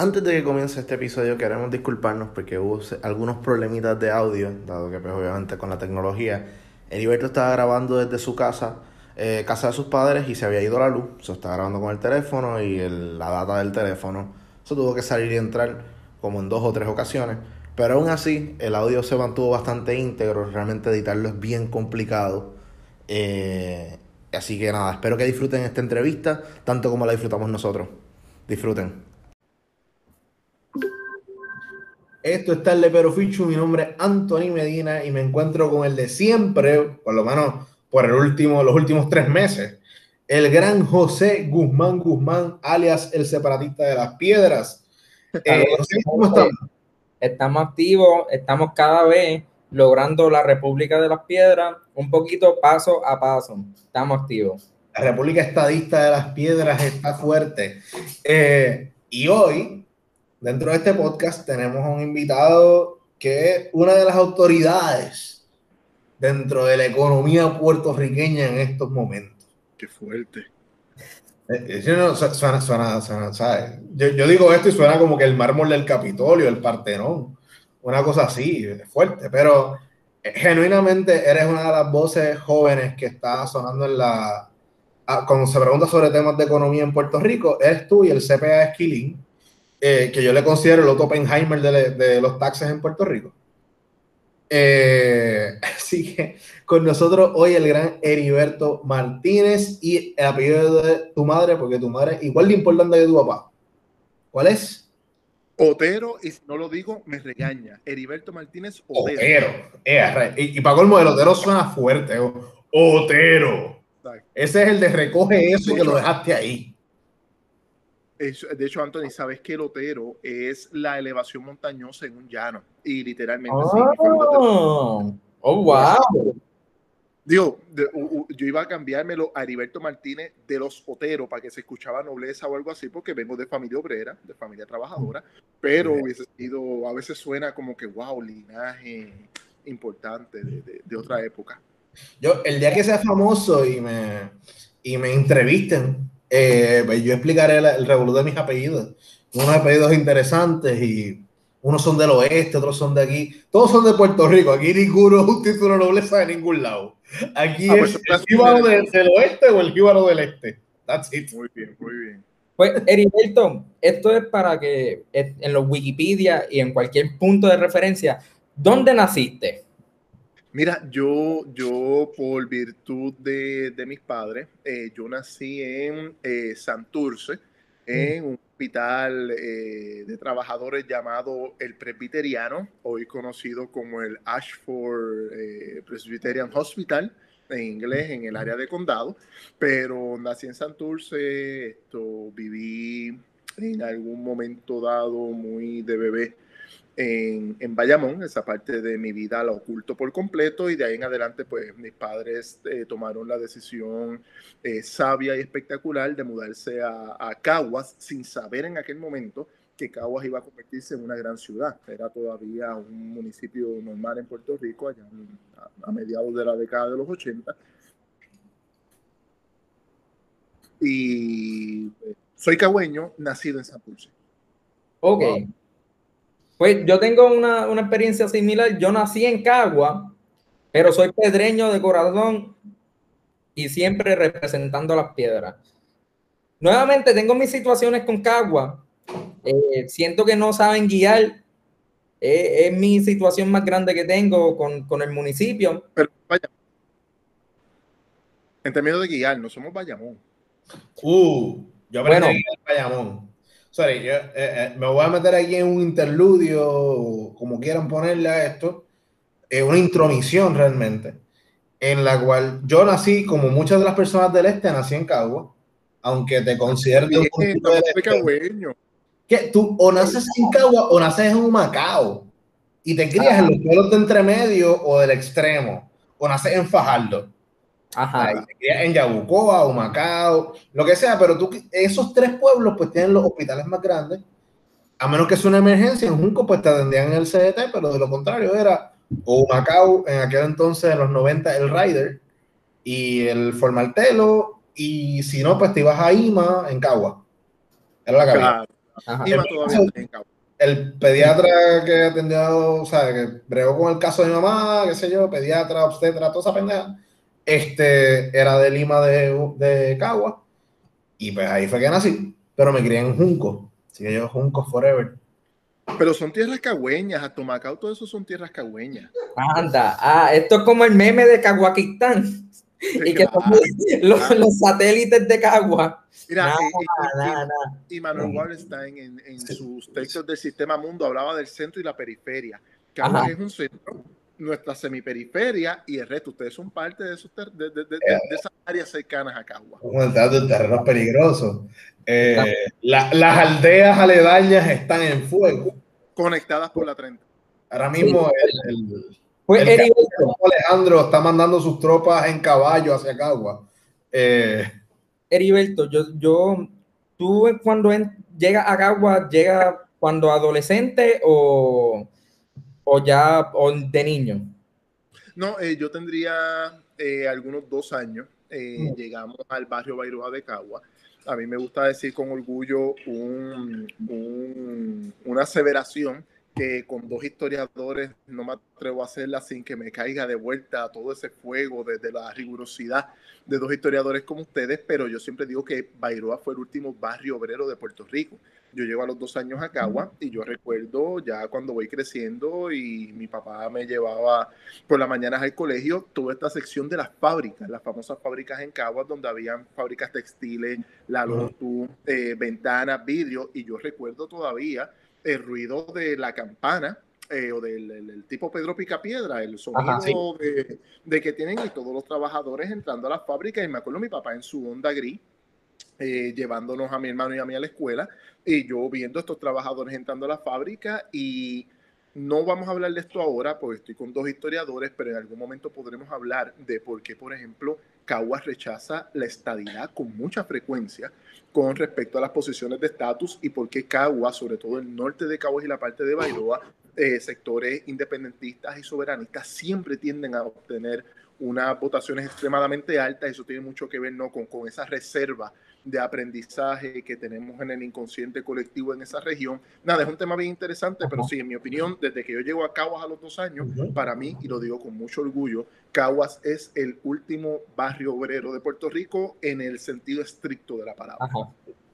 Antes de que comience este episodio queremos disculparnos porque hubo algunos problemitas de audio, dado que pues, obviamente con la tecnología, Heriberto estaba grabando desde su casa, eh, casa de sus padres y se había ido la luz, se estaba grabando con el teléfono y la data del teléfono, eso tuvo que salir y entrar como en dos o tres ocasiones, pero aún así el audio se mantuvo bastante íntegro, realmente editarlo es bien complicado. Eh, así que nada, espero que disfruten esta entrevista tanto como la disfrutamos nosotros. Disfruten. Esto está el Lepero Fichu, mi nombre es Anthony Medina y me encuentro con el de siempre, por lo menos por el último, los últimos tres meses, el gran José Guzmán Guzmán, alias el separatista de las piedras. Eh, ¿Cómo estamos? Estamos activos, estamos cada vez logrando la República de las Piedras, un poquito paso a paso. Estamos activos. La República Estadista de las Piedras está fuerte. Eh, y hoy Dentro de este podcast tenemos a un invitado que es una de las autoridades dentro de la economía puertorriqueña en estos momentos. Qué fuerte. Eh, eh, suena, suena, suena, ¿sabes? Yo, digo esto y suena como que el mármol del Capitolio, el Partenón, una cosa así, fuerte, pero eh, genuinamente eres una de las voces jóvenes que está sonando en la... Ah, cuando se pregunta sobre temas de economía en Puerto Rico, eres tú y el CPA Esquilín eh, que yo le considero el Otto Oppenheimer de, los taxes en Puerto Rico. Eh, así que con nosotros hoy el gran Heriberto Martínez y el apellido de tu madre, porque tu madre es igual de importante que tu papá. ¿Cuál es? Otero, y si no lo digo, me regaña. Heriberto Martínez Otero. Otero. Eh, y, y para colmo, el Otero suena fuerte. Otero. Ese es el de recoge eso y que lo dejaste ahí de hecho, Anthony, sabes que el Otero es la elevación montañosa en un llano. Y literalmente. Oh, oh wow. Digo, yo iba a cambiármelo a Heriberto Martínez de los Otero para que se escuchaba nobleza o algo así, porque vengo de familia obrera, de familia trabajadora, pero hubiese sido, a veces suena como que, wow, linaje importante de, de otra época. Yo, el día que sea famoso y me, y me entrevisten, eh, pues yo explicaré el, el de mis apellidos. Unos apellidos interesantes y unos son del oeste, otros son de aquí. Todos son de Puerto Rico. Aquí ninguno es un título de nobleza de ningún lado. Aquí ah, pues es el jíbaro del, oeste o el jíbaro del este. That's it. Muy bien, muy bien. Pues, Heriberto, esto es para que en los Wikipedia y en cualquier punto de referencia, ¿dónde naciste? Mira, yo, yo por virtud de, mis padres, eh, yo nací en eh, Santurce, mm. en un hospital eh, de trabajadores llamado el Presbiteriano, hoy conocido como el Ashford Presbyterian Hospital, en inglés, en el área de condado, pero nací en Santurce, esto, viví en algún momento dado muy de bebé en, en, Bayamón, esa parte de mi vida la oculto por completo y de ahí en adelante pues mis padres eh, tomaron la decisión eh, sabia y espectacular de mudarse a, a, Caguas sin saber en aquel momento que Caguas iba a convertirse en una gran ciudad. Era todavía un municipio normal en Puerto Rico allá a, mediados de la década de los 80. Y eh, soy cagüeño, nacido en San Pulse. Ok. Pues yo tengo una, experiencia similar. Yo nací en Cagua, pero soy pedreño de corazón y siempre representando las piedras. Nuevamente tengo mis situaciones con Cagua. Eh, siento que no saben guiar. Eh, es mi situación más grande que tengo con, el municipio. Pero vaya. En términos de guiar, no somos Bayamón. Uh, yo aprendí bueno, Bayamón. Sorry, yo, eh, eh, me voy a meter aquí en un interludio, como quieran ponerle a esto, eh, una intromisión realmente, en la cual yo nací, como muchas de las personas del este, nací en Cagua, aunque te considero de un poquito de este. que tú o naces en Cagua o naces en un Macao y te crías en los pueblos de entremedio o del extremo, o naces en Fajardo. Ajá. en Yabucoa o Macao, lo que sea, pero tú, esos tres pueblos pues tienen los hospitales más grandes. A menos que sea una emergencia, en Junco pues te atendían en el CDT, pero de lo contrario era o Macao, en aquel entonces, en los 90, el Rider y el Formaltelo, y si no, pues te ibas a Ima en Cagua. Era la cabina. El pediatra que atendió, o sea, que bregó con el caso de mi mamá, qué sé yo, pediatra, obstetra, toda esa pendeja, este, era de Lima de, de Cagua, y pues ahí fue que nací, pero me crié en Junco, así que yo Junco forever. Pero son tierras cagüeñas, a Tomacao todo eso son tierras cagüeñas. Anda, ah, esto es como el meme de Caguaquistán y que los, satélites de Cagua. Mira, y, Manuel Wallenstein en, en sus textos del Sistema Mundo hablaba del centro y la periferia. Cagua es un centro, nuestra semiperiferia y el resto. Ustedes son parte de, esos de, de, eh. esas áreas cercanas a Cagua. Un terreno peligroso. Eh, las aldeas aledañas están en fuego. Conectadas por la 30. Ahora mismo el pues Alejandro está mandando sus tropas en caballo hacia Cagua. Eh, Heriberto, yo, yo, tú cuando llega a Cagua, llega cuando adolescente o, o ya o de niño. No, eh, yo tendría eh, algunos dos años. Mm. Llegamos al barrio Bairoa de Cagua. A mí me gusta decir con orgullo un, una aseveración que con dos historiadores no me atrevo a hacerla sin que me caiga de vuelta todo ese fuego desde la rigurosidad de dos historiadores como ustedes, pero yo siempre digo que Bairoa fue el último barrio obrero de Puerto Rico. Yo llevo a los dos años a Cagua y yo recuerdo ya cuando voy creciendo y mi papá me llevaba por las mañanas al colegio, toda esta sección de las fábricas, las famosas fábricas en Cagua, donde habían fábricas textiles, la Lotus, eh, ventanas, vidrio, y yo recuerdo todavía el ruido de la campana eh, o del tipo Pedro Picapiedra, el sonido de, que tienen y todos los trabajadores entrando a la fábrica. Y me acuerdo mi papá en su Honda gris, eh, llevándonos a mi hermano y a mí a la escuela, y yo viendo a estos trabajadores entrando a la fábrica y no vamos a hablar de esto ahora porque estoy con dos historiadores, pero en algún momento podremos hablar de por qué, por ejemplo, Caguas rechaza la estadidad con mucha frecuencia con respecto a las posiciones de estatus y por qué Caguas, sobre todo el norte de Caguas y la parte de Bairoa, eh, sectores independentistas y soberanistas siempre tienden a obtener unas votaciones extremadamente altas. Eso tiene mucho que ver ¿no? con, con esa reserva de aprendizaje que tenemos en el inconsciente colectivo en esa región. Nada, es un tema bien interesante, pero sí, en mi opinión, desde que yo llego a Caguas a los dos años, para mí, y lo digo con mucho orgullo, Caguas es el último barrio obrero de Puerto Rico en el sentido estricto de la palabra.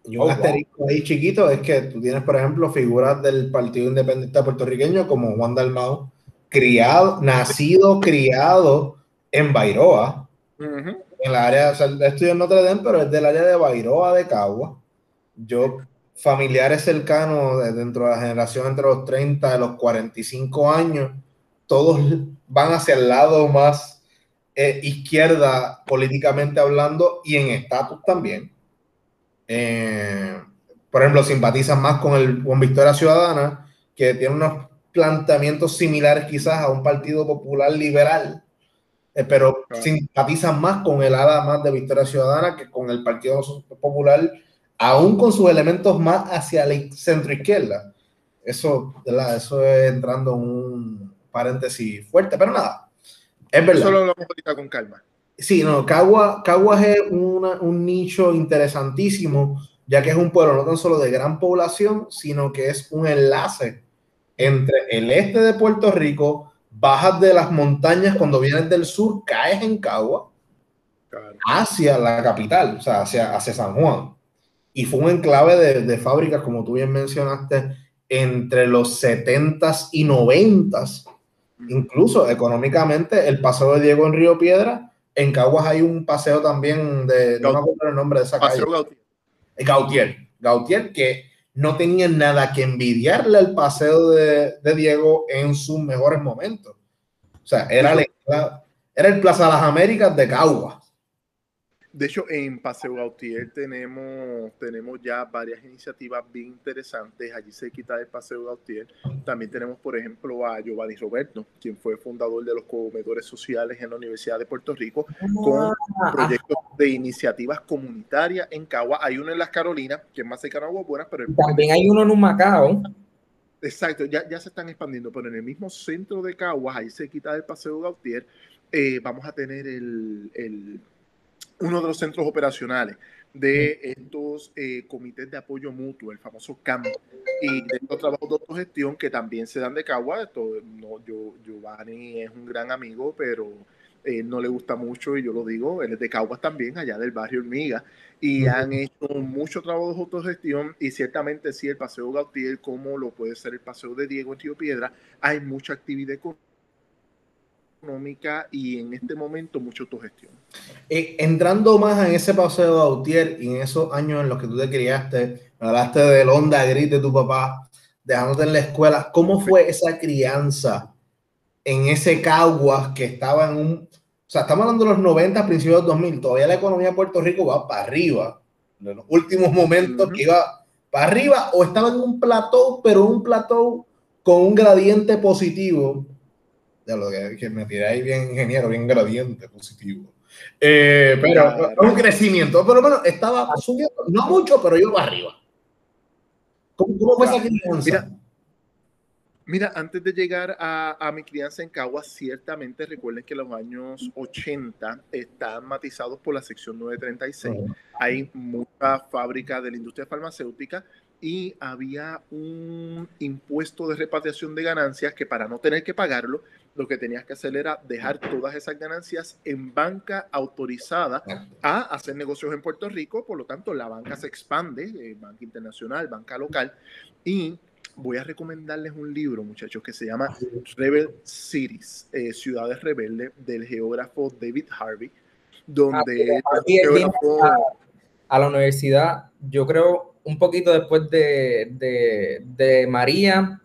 Y un oh, asterisco ahí chiquito es que tú tienes, por ejemplo, figuras del Partido Independiente Puertorriqueño como Juan Dalmau, criado, nacido, criado en Bairoa en la área, o sea, estudio en Notre Dame, pero es del área de Bairoa de Cagua. Yo, familiares cercanos dentro de la generación entre los 30 y los 45 años, todos van hacia el lado más eh, izquierda políticamente hablando y en estatus también. Eh, por ejemplo, simpatizan más con, el, con Victoria Ciudadana, que tiene unos planteamientos similares quizás a un partido popular liberal eh, pero simpatizan más con el ala más de Victoria Ciudadana que con el Partido Popular, aún con sus elementos más hacia la centro izquierda. Eso, eso es entrando en un paréntesis fuerte, pero nada, es verdad. Solo lo ahorita con calma. Sí, no, Caguas es un nicho interesantísimo, ya que es un pueblo no tan solo de gran población, sino que es un enlace entre el este de Puerto Rico, bajas de las montañas cuando vienes del sur, caes en Cagua hacia la capital, o sea, hacia, hacia San Juan. Y fue un enclave de, de fábricas, como tú bien mencionaste, entre los 70s y 90s. Incluso económicamente, el paseo de Diego en Río Piedra, en Caguas hay un paseo también de, no me acuerdo el nombre de esa calle. Gautier. Gautier. Gautier, que no tenía nada que envidiarle al paseo de, Diego en sus mejores momentos. O sea, era, el, era el Plaza de las Américas de Caguas. De hecho, en Paseo Gautier tenemos, tenemos ya varias iniciativas bien interesantes. Allí se quita el Paseo Gautier. También tenemos, por ejemplo, a Giovanni Roberto, quien fue fundador de los comedores sociales en la Universidad de Puerto Rico, con ah. proyectos de iniciativas comunitarias en Cagua. Hay uno en Las Carolinas, que es más cercano a Buenas, pero... También hay uno en un Macao. Exacto, ya, ya se están expandiendo, pero en el mismo centro de Caguas, ahí se quita el Paseo Gautier, eh, vamos a tener el uno de los centros operacionales de estos eh, comités de apoyo mutuo, el famoso CAM, y de estos trabajos de autogestión que también se dan de Cagua. Esto, no, yo, Giovanni es un gran amigo, pero no le gusta mucho, y yo lo digo, él es de Caguas también, allá del barrio Hormiga, y han hecho mucho trabajo de autogestión, y ciertamente sí, el Paseo Gautier, como lo puede ser el Paseo de Diego en Río Piedra, hay mucha actividad económica y en este momento mucha autogestión. Eh, entrando más en ese Paseo Gautier y en esos años en los que tú te criaste, hablaste del onda gris de tu papá, dejándote en la escuela, ¿cómo fue esa crianza? en ese Caguas que estaba en un... O sea, estamos hablando de los 90, principios de 2000, todavía la economía de Puerto Rico va para arriba. En los últimos momentos que iba para arriba o estaba en un plató, pero un plató con un gradiente positivo. Ya lo que, me tiré ahí bien, ingeniero, bien gradiente positivo. Eh, pero un crecimiento, pero bueno, estaba subiendo, no mucho, pero yo para arriba. ¿Cómo, fue esa crianza? Mira, antes de llegar a, mi crianza en Caguas, ciertamente recuerden que los años 80 están matizados por la sección 936. Hay mucha fábrica de la industria farmacéutica y había un impuesto de repatriación de ganancias que para no tener que pagarlo, lo que tenías que hacer era dejar todas esas ganancias en banca autorizada a hacer negocios en Puerto Rico. Por lo tanto, la banca se expande, eh, banca internacional, banca local, y voy a recomendarles un libro, muchachos, que se llama Rebel Cities, eh, Ciudades Rebeldes, del geógrafo David Harvey, donde a, la universidad, yo creo, un poquito después de, de, María,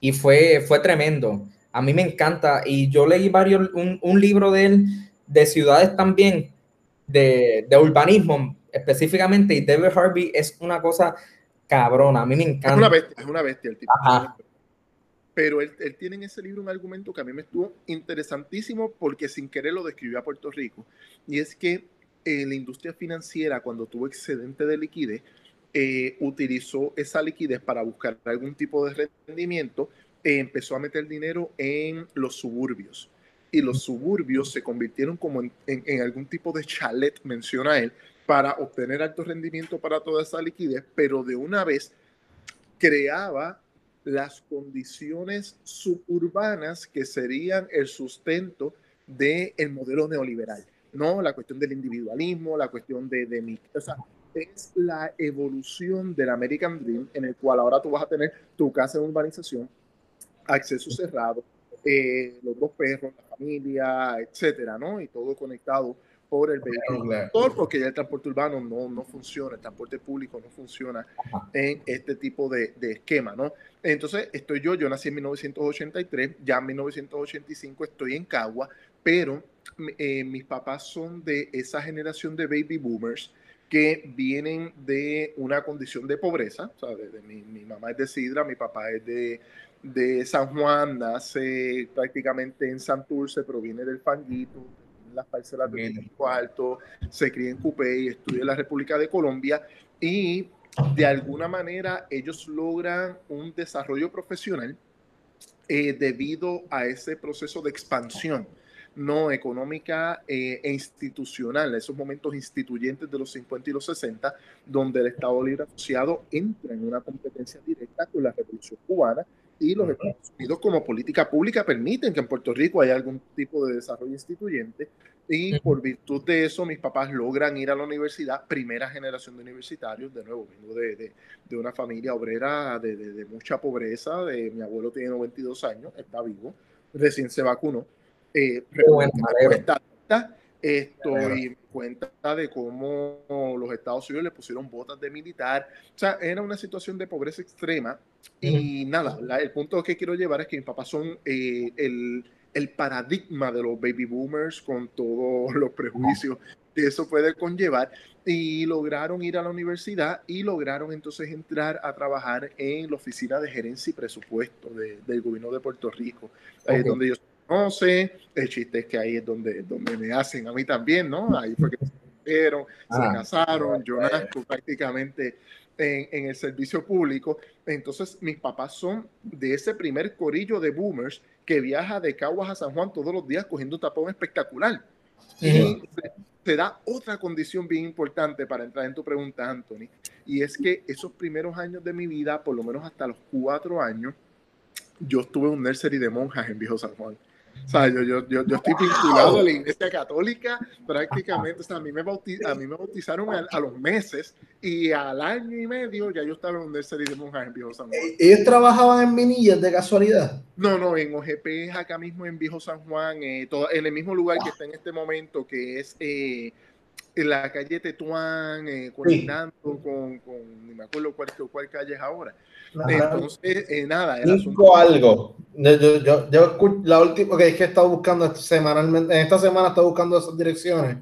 y fue, fue tremendo. A mí me encanta, y yo leí varios, un, un libro de él, de ciudades también, de, de urbanismo específicamente, y David Harvey es una cosa cabrona. A mí me encanta. Es una bestia, es una bestia el tipo. Pero él, él, tiene en ese libro un argumento que a mí me estuvo interesantísimo porque sin querer lo describió a Puerto Rico. Y es que eh, la industria financiera, cuando tuvo excedente de liquidez, eh, utilizó esa liquidez para buscar algún tipo de rendimiento, e empezó a meter dinero en los suburbios. Y los suburbios se convirtieron como en, en algún tipo de chalet, menciona él, para obtener alto rendimiento para toda esa liquidez, pero de una vez creaba las condiciones suburbanas que serían el sustento del modelo neoliberal, ¿no? La cuestión del individualismo, la cuestión de, de o sea, es la evolución del American Dream en el cual ahora tú vas a tener tu casa de urbanización, acceso cerrado, eh, los dos perros, la familia, etcétera, ¿no? Y todo conectado por el vehículo porque ya el transporte urbano no, no funciona, el transporte público no funciona en este tipo de, de, esquema, ¿no? Entonces, estoy yo, yo nací en 1983, ya en 1985 estoy en Cagua, pero eh, mis papás son de esa generación de baby boomers que vienen de una condición de pobreza, o sea, de, mi, mi, mamá es de Sidra, mi papá es de, de San Juan, nace prácticamente en Santurce, proviene del Fanguito, las parcelas de México Alto, se cría en y estudia en la República de Colombia y de alguna manera ellos logran un desarrollo profesional eh, debido a ese proceso de expansión no económica eh, e institucional, esos momentos instituyentes de los 50 y los 60, donde el Estado Libre Asociado entra en una competencia directa con la Revolución Cubana y los Estados Unidos como política pública permiten que en Puerto Rico haya algún tipo de desarrollo instituyente y por virtud de eso mis papás logran ir a la universidad, primera generación de universitarios, de nuevo, vengo de, de, una familia obrera de, de, mucha pobreza, de, mi abuelo tiene 92 años, está vivo, recién se vacunó, eh, esto y cuenta de cómo los Estados Unidos le pusieron botas de militar. O sea, era una situación de pobreza extrema. Y nada, el punto que quiero llevar es que mis papás son eh, el, el, paradigma de los baby boomers con todos los prejuicios que eso puede conllevar. Y lograron ir a la universidad y lograron entonces entrar a trabajar en la oficina de gerencia y presupuesto del gobierno de Puerto Rico, eh, donde ellos conoce. El chiste es que ahí es donde, donde me hacen a mí también, ¿no? Ahí fue que se conocieron, se ah. casaron, yo nazco prácticamente en, en, el servicio público. Entonces, mis papás son de ese primer corillo de boomers que viaja de Caguas a San Juan todos los días cogiendo tapón espectacular. Y se da otra condición bien importante para entrar en tu pregunta, Anthony, y es que esos primeros años de mi vida, por lo menos hasta los cuatro años, yo estuve en un nursery de monjas en Viejo San Juan. O sea, yo, yo, yo, estoy vinculado a la iglesia católica prácticamente. O sea, a mí me, a mí me bautizaron a, los meses y al año y medio ya yo estaba en un nursery de monjas en Viejo San Juan. ¿E-, ¿Ellos trabajaban en Minillas de casualidad? No, no, en OGP acá mismo en Viejo San Juan, eh, todo, en el mismo lugar que está en este momento, que es eh, en la calle Tetuán, eh, coordinando con, con, ni me acuerdo cuál, cuál calle es ahora. Entonces, eh, nada, el asunto... algo. Yo, yo, yo, la última, que es que he estado buscando semanalmente, en esta semana he estado buscando esas direcciones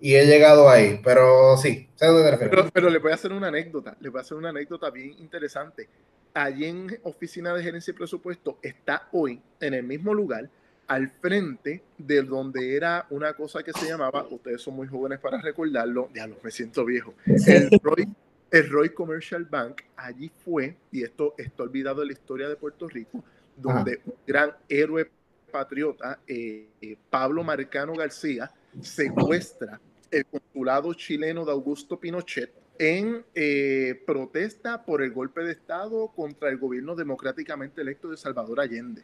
y he llegado ahí, pero sí, sé dónde te pero, pero, le voy a hacer una anécdota, le voy a hacer una anécdota bien interesante. Allí en Oficina de Gerencia y Presupuesto está hoy en el mismo lugar al frente de donde era una cosa que se llamaba, ustedes son muy jóvenes para recordarlo, ya me siento viejo, el Roy, el Roy Commercial Bank, allí fue, y esto está olvidado en la historia de Puerto Rico, donde un gran héroe patriota, eh, eh, Pablo Marcano García, secuestra el consulado chileno de Augusto Pinochet en eh, protesta por el golpe de Estado contra el gobierno democráticamente electo de Salvador Allende.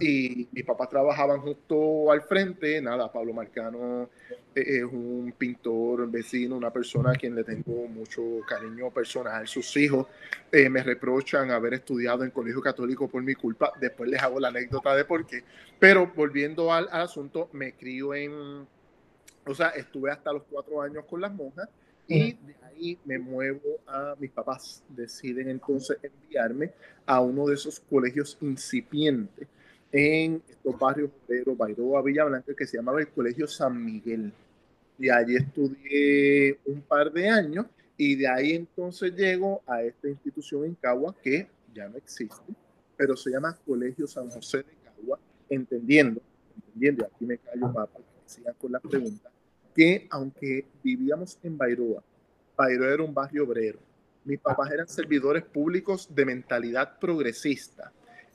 Y mis papás trabajaban justo al frente, nada, Pablo Marcano eh, es un pintor, vecino, una persona a quien le tengo mucho cariño personal. Sus hijos eh, me reprochan haber estudiado en colegio católico por mi culpa. Después les hago la anécdota de por qué. Pero volviendo al, al asunto, me crío en, o sea, estuve hasta los cuatro años con las monjas y de ahí me muevo a mis papás. Deciden entonces enviarme a uno de esos colegios incipientes en estos barrios de Bairoa, Villa Blanca, que se llamaba el Colegio San Miguel. Y allí estudié un par de años y de ahí entonces llego a esta institución en Cagua que ya no existe, pero se llama Colegio San José de Cagua, entendiendo, entendiendo, aquí me callo para que sigan con las preguntas, que aunque vivíamos en Bairoa, Bairoa era un barrio obrero, mis papás eran servidores públicos de mentalidad progresista.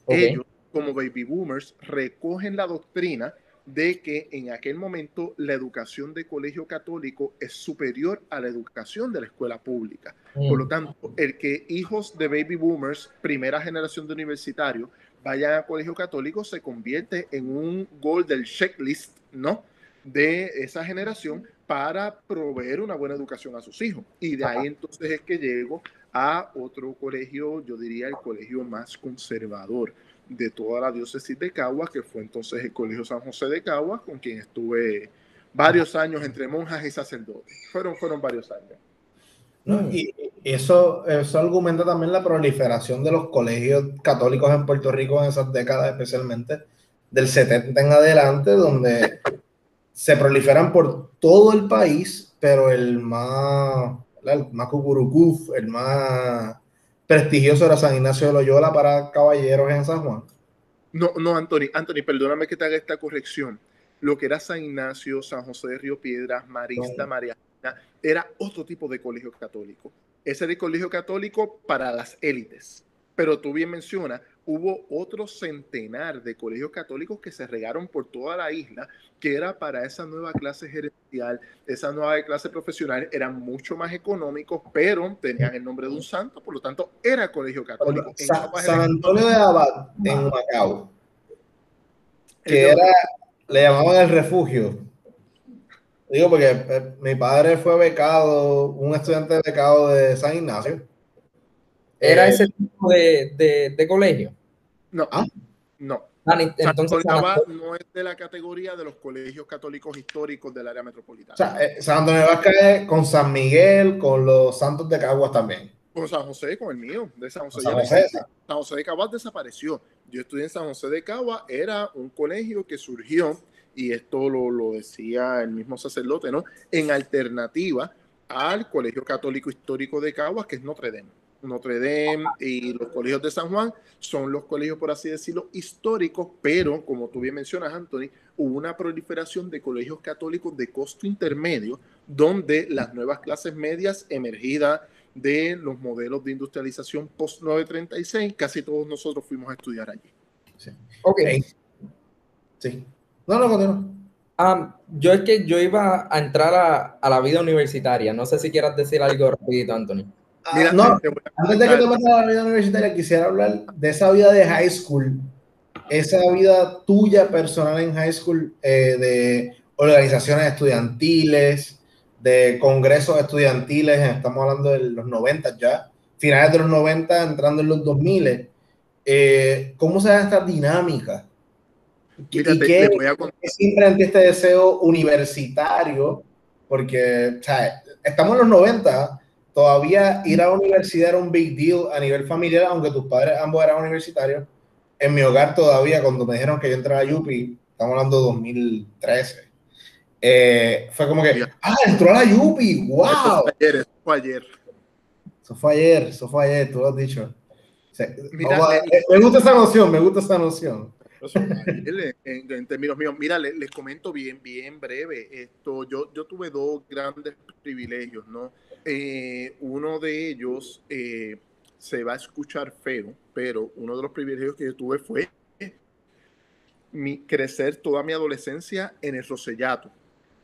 Ellos, como baby boomers, recogen la doctrina de que en aquel momento la educación de colegio católico es superior a la educación de la escuela pública. Por lo mm. tanto, el que hijos de baby boomers, primera generación de universitarios, vayan a colegio católico se convierte en un gol del checklist, ¿no? De esa generación para proveer una buena educación a sus hijos. Y de ahí entonces es que llego a otro colegio, yo diría el colegio más conservador de toda la diócesis de Caguas, que fue entonces el Colegio San José de Caguas, con quien estuve varios años entre monjas y sacerdotes. Fueron, fueron varios años. y eso, eso argumenta también la proliferación de los colegios católicos en Puerto Rico en esas décadas, especialmente del 70 en adelante, donde se proliferan por todo el país, pero el más, el más el más prestigioso era San Ignacio de Loyola para caballeros en San Juan. No, no, Anthony, Anthony, perdóname que te haga esta corrección. Lo que era San Ignacio, San José de Río Piedras, Marista, María, era otro tipo de colegio católico. Ese era el colegio católico para las élites. Pero tú bien mencionas, hubo otro centenar de colegios católicos que se regaron por toda la isla, que era para esa nueva clase gerencial, esa nueva clase profesional, eran mucho más económicos, pero tenían el nombre de un santo, por lo tanto, era colegio católico. San, Antonio de Abad, en Macao, que era, le llamaban el refugio. Digo, porque eh, mi padre fue becado, un estudiante becado de San Ignacio ¿Era eh, ese tipo de, de, colegio? No. ¿Ah? No. Ah, entonces, no es de la categoría de los colegios católicos históricos del área metropolitana. O sea, eh, San Antonio de con San Miguel, con los Santos de Caguas también. Con San José, con el mío, de San José. San José, San José de Caguas desapareció. Yo estudié en San José de Caguas, era un colegio que surgió, y esto lo, lo decía el mismo sacerdote, ¿no? En alternativa al Colegio Católico Histórico de Caguas, que es Notre Dame. Notre Dame y los colegios de San Juan son los colegios, por así decirlo, históricos, pero como tú bien mencionas, Anthony, hubo una proliferación de colegios católicos de costo intermedio, donde las nuevas clases medias emergidas de los modelos de industrialización post-936, casi todos nosotros fuimos a estudiar allí. Sí. Ok. Sí. No, no, no. Ah, yo es que yo iba a entrar a, la vida universitaria. No sé si quieras decir algo rapidito, Anthony. Ah, no, antes de que te metas a la vida universitaria, quisiera hablar de esa vida de high school, esa vida tuya personal en high school, eh, de organizaciones estudiantiles, de congresos estudiantiles, estamos hablando de los 90 ya, finales de los 90, entrando en los 2000. Eh, ¿Cómo se da esta dinámica? ¿Y qué, siempre ante este deseo universitario? Porque estamos en los 90, todavía ir a la universidad era un big deal a nivel familiar, aunque tus padres ambos eran universitarios. En mi hogar todavía, cuando me dijeron que yo entraba a Yupi, estamos hablando de 2013, eh, fue como que, ah, entró a la Yupi, wow. Eso fue ayer, eso fue ayer. Eso fue ayer, eso fue ayer, tú lo has dicho. me gusta esa noción, me gusta esa noción en, términos míos, mira, les, comento bien, bien breve. Esto, yo, yo tuve dos grandes privilegios, ¿no? Eh, uno de ellos eh, se va a escuchar feo, pero uno de los privilegios que yo tuve fue mi, crecer toda mi adolescencia en el Rosellato.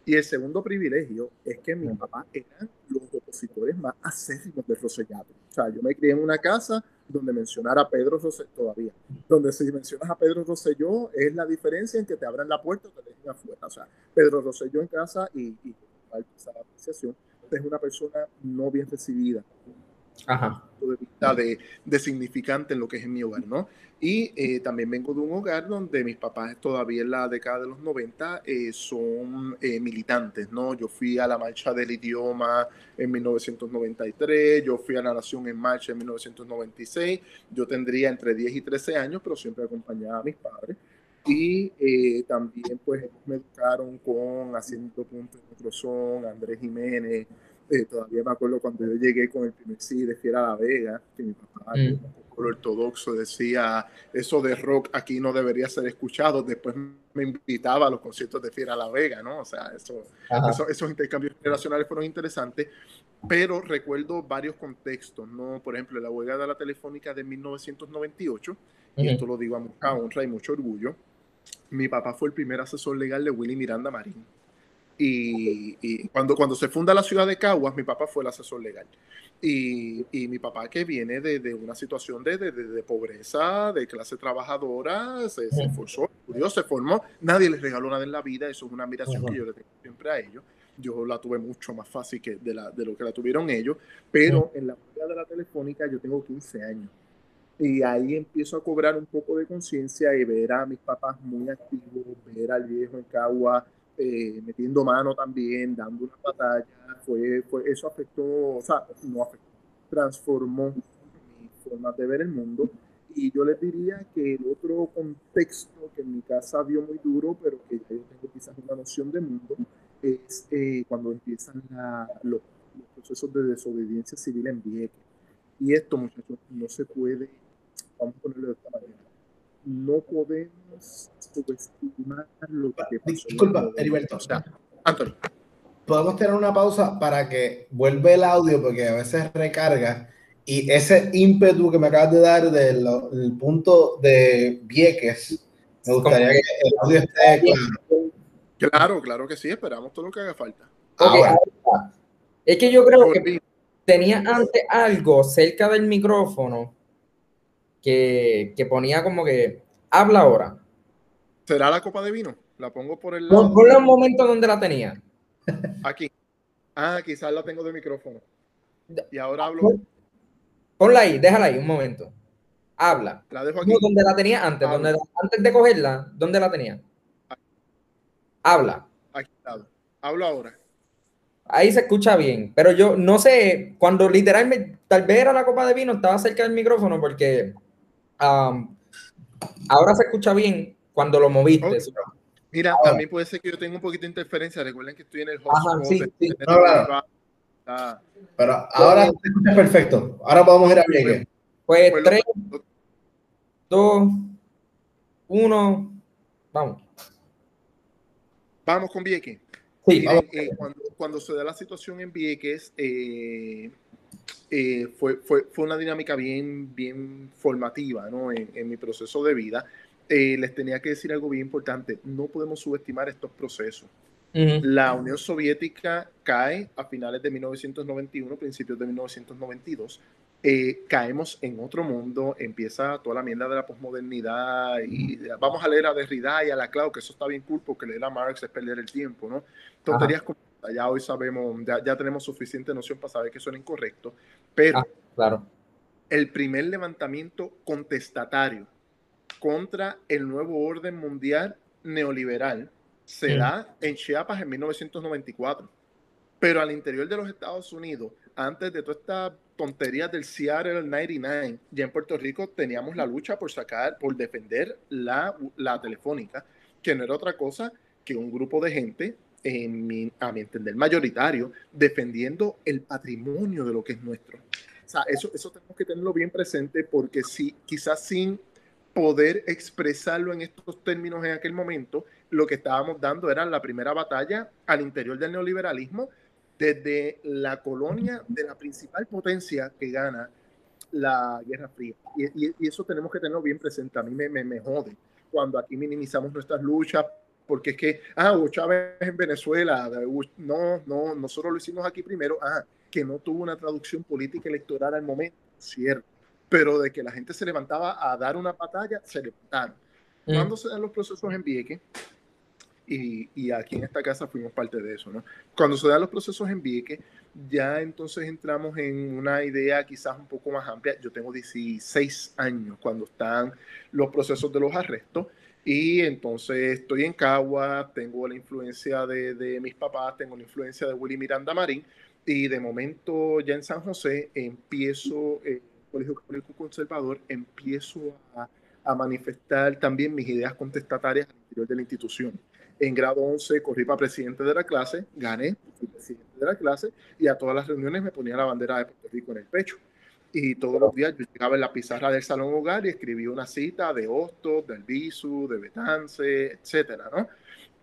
Y el segundo privilegio es que mis papás eran los opositores más acérrimos del Rosellato. O sea, yo me crié en una casa donde mencionar a Pedro Rosselló todavía, donde si mencionas a Pedro Rosselló es la diferencia en que te abran la puerta o te dejen afuera. O sea, Pedro Rosselló en casa y, y esa apreciación es una persona no bien recibida. Ajá. De vista de, de significante en lo que es en mi hogar, ¿no? Y eh, también vengo de un hogar donde mis papás todavía en la década de los 90 eh, son eh, militantes, ¿no? Yo fui a la marcha del idioma en 1993, yo fui a la Nación en Marcha en 1996, yo tendría entre 10 y 13 años, pero siempre acompañaba a mis padres. Y también pues me educaron con Haciendo Puntos en son Andrés Jiménez, todavía me acuerdo cuando yo llegué con el primer sí de Fiera La Vega, que mi papá mm ortodoxo decía eso de rock aquí no debería ser escuchado. Después me invitaba a los conciertos de Fiera La Vega, ¿no? O sea, eso, esos intercambios generacionales fueron interesantes, pero recuerdo varios contextos, ¿no? Por ejemplo, la huelga de la telefónica de 1998, y esto lo digo a mucha honra y mucho orgullo. Mi papá fue el primer asesor legal de Willy Miranda Marín. Y, cuando, cuando se funda la ciudad de Caguas, mi papá fue el asesor legal. Y, y mi papá que viene de, de una situación de, de, de, pobreza, de clase trabajadora, se, se esforzó, se formó, nadie les regaló nada en la vida, eso es una admiración que yo le tengo siempre a ellos. Yo la tuve mucho más fácil que de, la, de lo que la tuvieron ellos, pero en la vida de la telefónica yo tengo 15 años. Y ahí empiezo a cobrar un poco de conciencia y ver a mis papás muy activos, ver al viejo en Cagua eh, metiendo mano también, dando una batalla, fue, fue, eso afectó, o sea, no afectó, transformó mi forma de ver el mundo. Y yo les diría que el otro contexto que en mi casa vio muy duro, pero que yo tengo quizás una noción de mundo, es eh, cuando empiezan los, procesos de desobediencia civil en Vieques. Y esto, muchachos, no se puede, vamos a ponerlo de esta manera, no podemos subestimar lo que pasó. Disculpa, Heriberto. Antonio. Podemos tener una pausa para que vuelva el audio porque a veces recarga y ese ímpetu que me acabas de dar del, punto de Vieques, me gustaría que el audio esté claro. Claro, claro que sí, esperamos todo lo que haga falta. es que yo creo que tenía antes algo cerca del micrófono que, que ponía como que habla ahora. ¿Será la copa de vino? La pongo por el lado. Ponle un momento donde la tenía. Aquí. Ah, quizás la tengo de micrófono. Y ahora hablo. Ponla ahí, déjala ahí un momento. Habla. La dejo aquí. donde la tenía antes, antes de cogerla, ¿dónde la tenía? Habla. Aquí Hablo ahora. Ahí se escucha bien, pero yo no sé, cuando literalmente, tal vez era la copa de vino, estaba cerca del micrófono porque ahora se escucha bien cuando lo moviste. Mira, también puede ser que yo tenga un poquito de interferencia. Recuerden que estoy en el host. sí, sí. Pero ahora se escucha perfecto. Ahora vamos a ir a Vieques. Pues 3, 2, 1, vamos. Vamos con Vieques. Sí, eh, cuando, cuando, se da la situación en Vieques, eh, eh, fue, fue, fue, una dinámica bien, bien formativa ¿no? en, en, mi proceso de vida. eh, les tenía que decir algo bien importante. No podemos subestimar estos procesos. La Unión Soviética cae a finales de 1991, principios de 1992. Eh, caemos en otro mundo, empieza toda la mierda de la posmodernidad y vamos a leer a Derrida y a la Clau, que eso está bien cool porque leer a Marx es perder el tiempo, ¿no? Tonterías como ya hoy sabemos, ya, tenemos suficiente noción para saber que son incorrectos, pero ah, claro. el primer levantamiento contestatario contra el nuevo orden mundial neoliberal se da en Chiapas en 1994. Pero al interior de los Estados Unidos, antes de toda esta tontería del Seattle 99, ya en Puerto Rico teníamos la lucha por sacar, por defender la, la telefónica, que no era otra cosa que un grupo de gente, en mi, a mi entender mayoritario, defendiendo el patrimonio de lo que es nuestro. O sea, eso, eso tenemos que tenerlo bien presente porque si quizás sin poder expresarlo en estos términos en aquel momento, lo que estábamos dando era la primera batalla al interior del neoliberalismo desde la colonia de la principal potencia que gana la Guerra Fría. Y, eso tenemos que tenerlo bien presente. A mí me, me, me, jode cuando aquí minimizamos nuestras luchas, porque es que, ah, Hugo Chávez en Venezuela, no, no, nosotros lo hicimos aquí primero, ah, que no tuvo una traducción política electoral al momento, cierto pero de que la gente se levantaba a dar una batalla, se levantaron. Mm. Cuando se dan los procesos en Vieques, y, y, aquí en esta casa fuimos parte de eso, ¿no? Cuando se dan los procesos en Vieques, ya entonces entramos en una idea quizás un poco más amplia. Yo tengo 16 años cuando están los procesos de los arrestos y entonces estoy en Cagua, tengo la influencia de, de mis papás, tengo la influencia de Willy Miranda Marín y de momento ya en San José empiezo... Eh, Colegio Católico Conservador, empiezo a, a, manifestar también mis ideas contestatarias al interior de la institución. En grado 11 corrí para presidente de la clase, gané, fui presidente de la clase y a todas las reuniones me ponía la bandera de Puerto Rico en el pecho. Y todos los días yo llegaba en la pizarra del salón hogar y escribía una cita de Hostos, del Bisu, de Betance, etcétera, ¿no?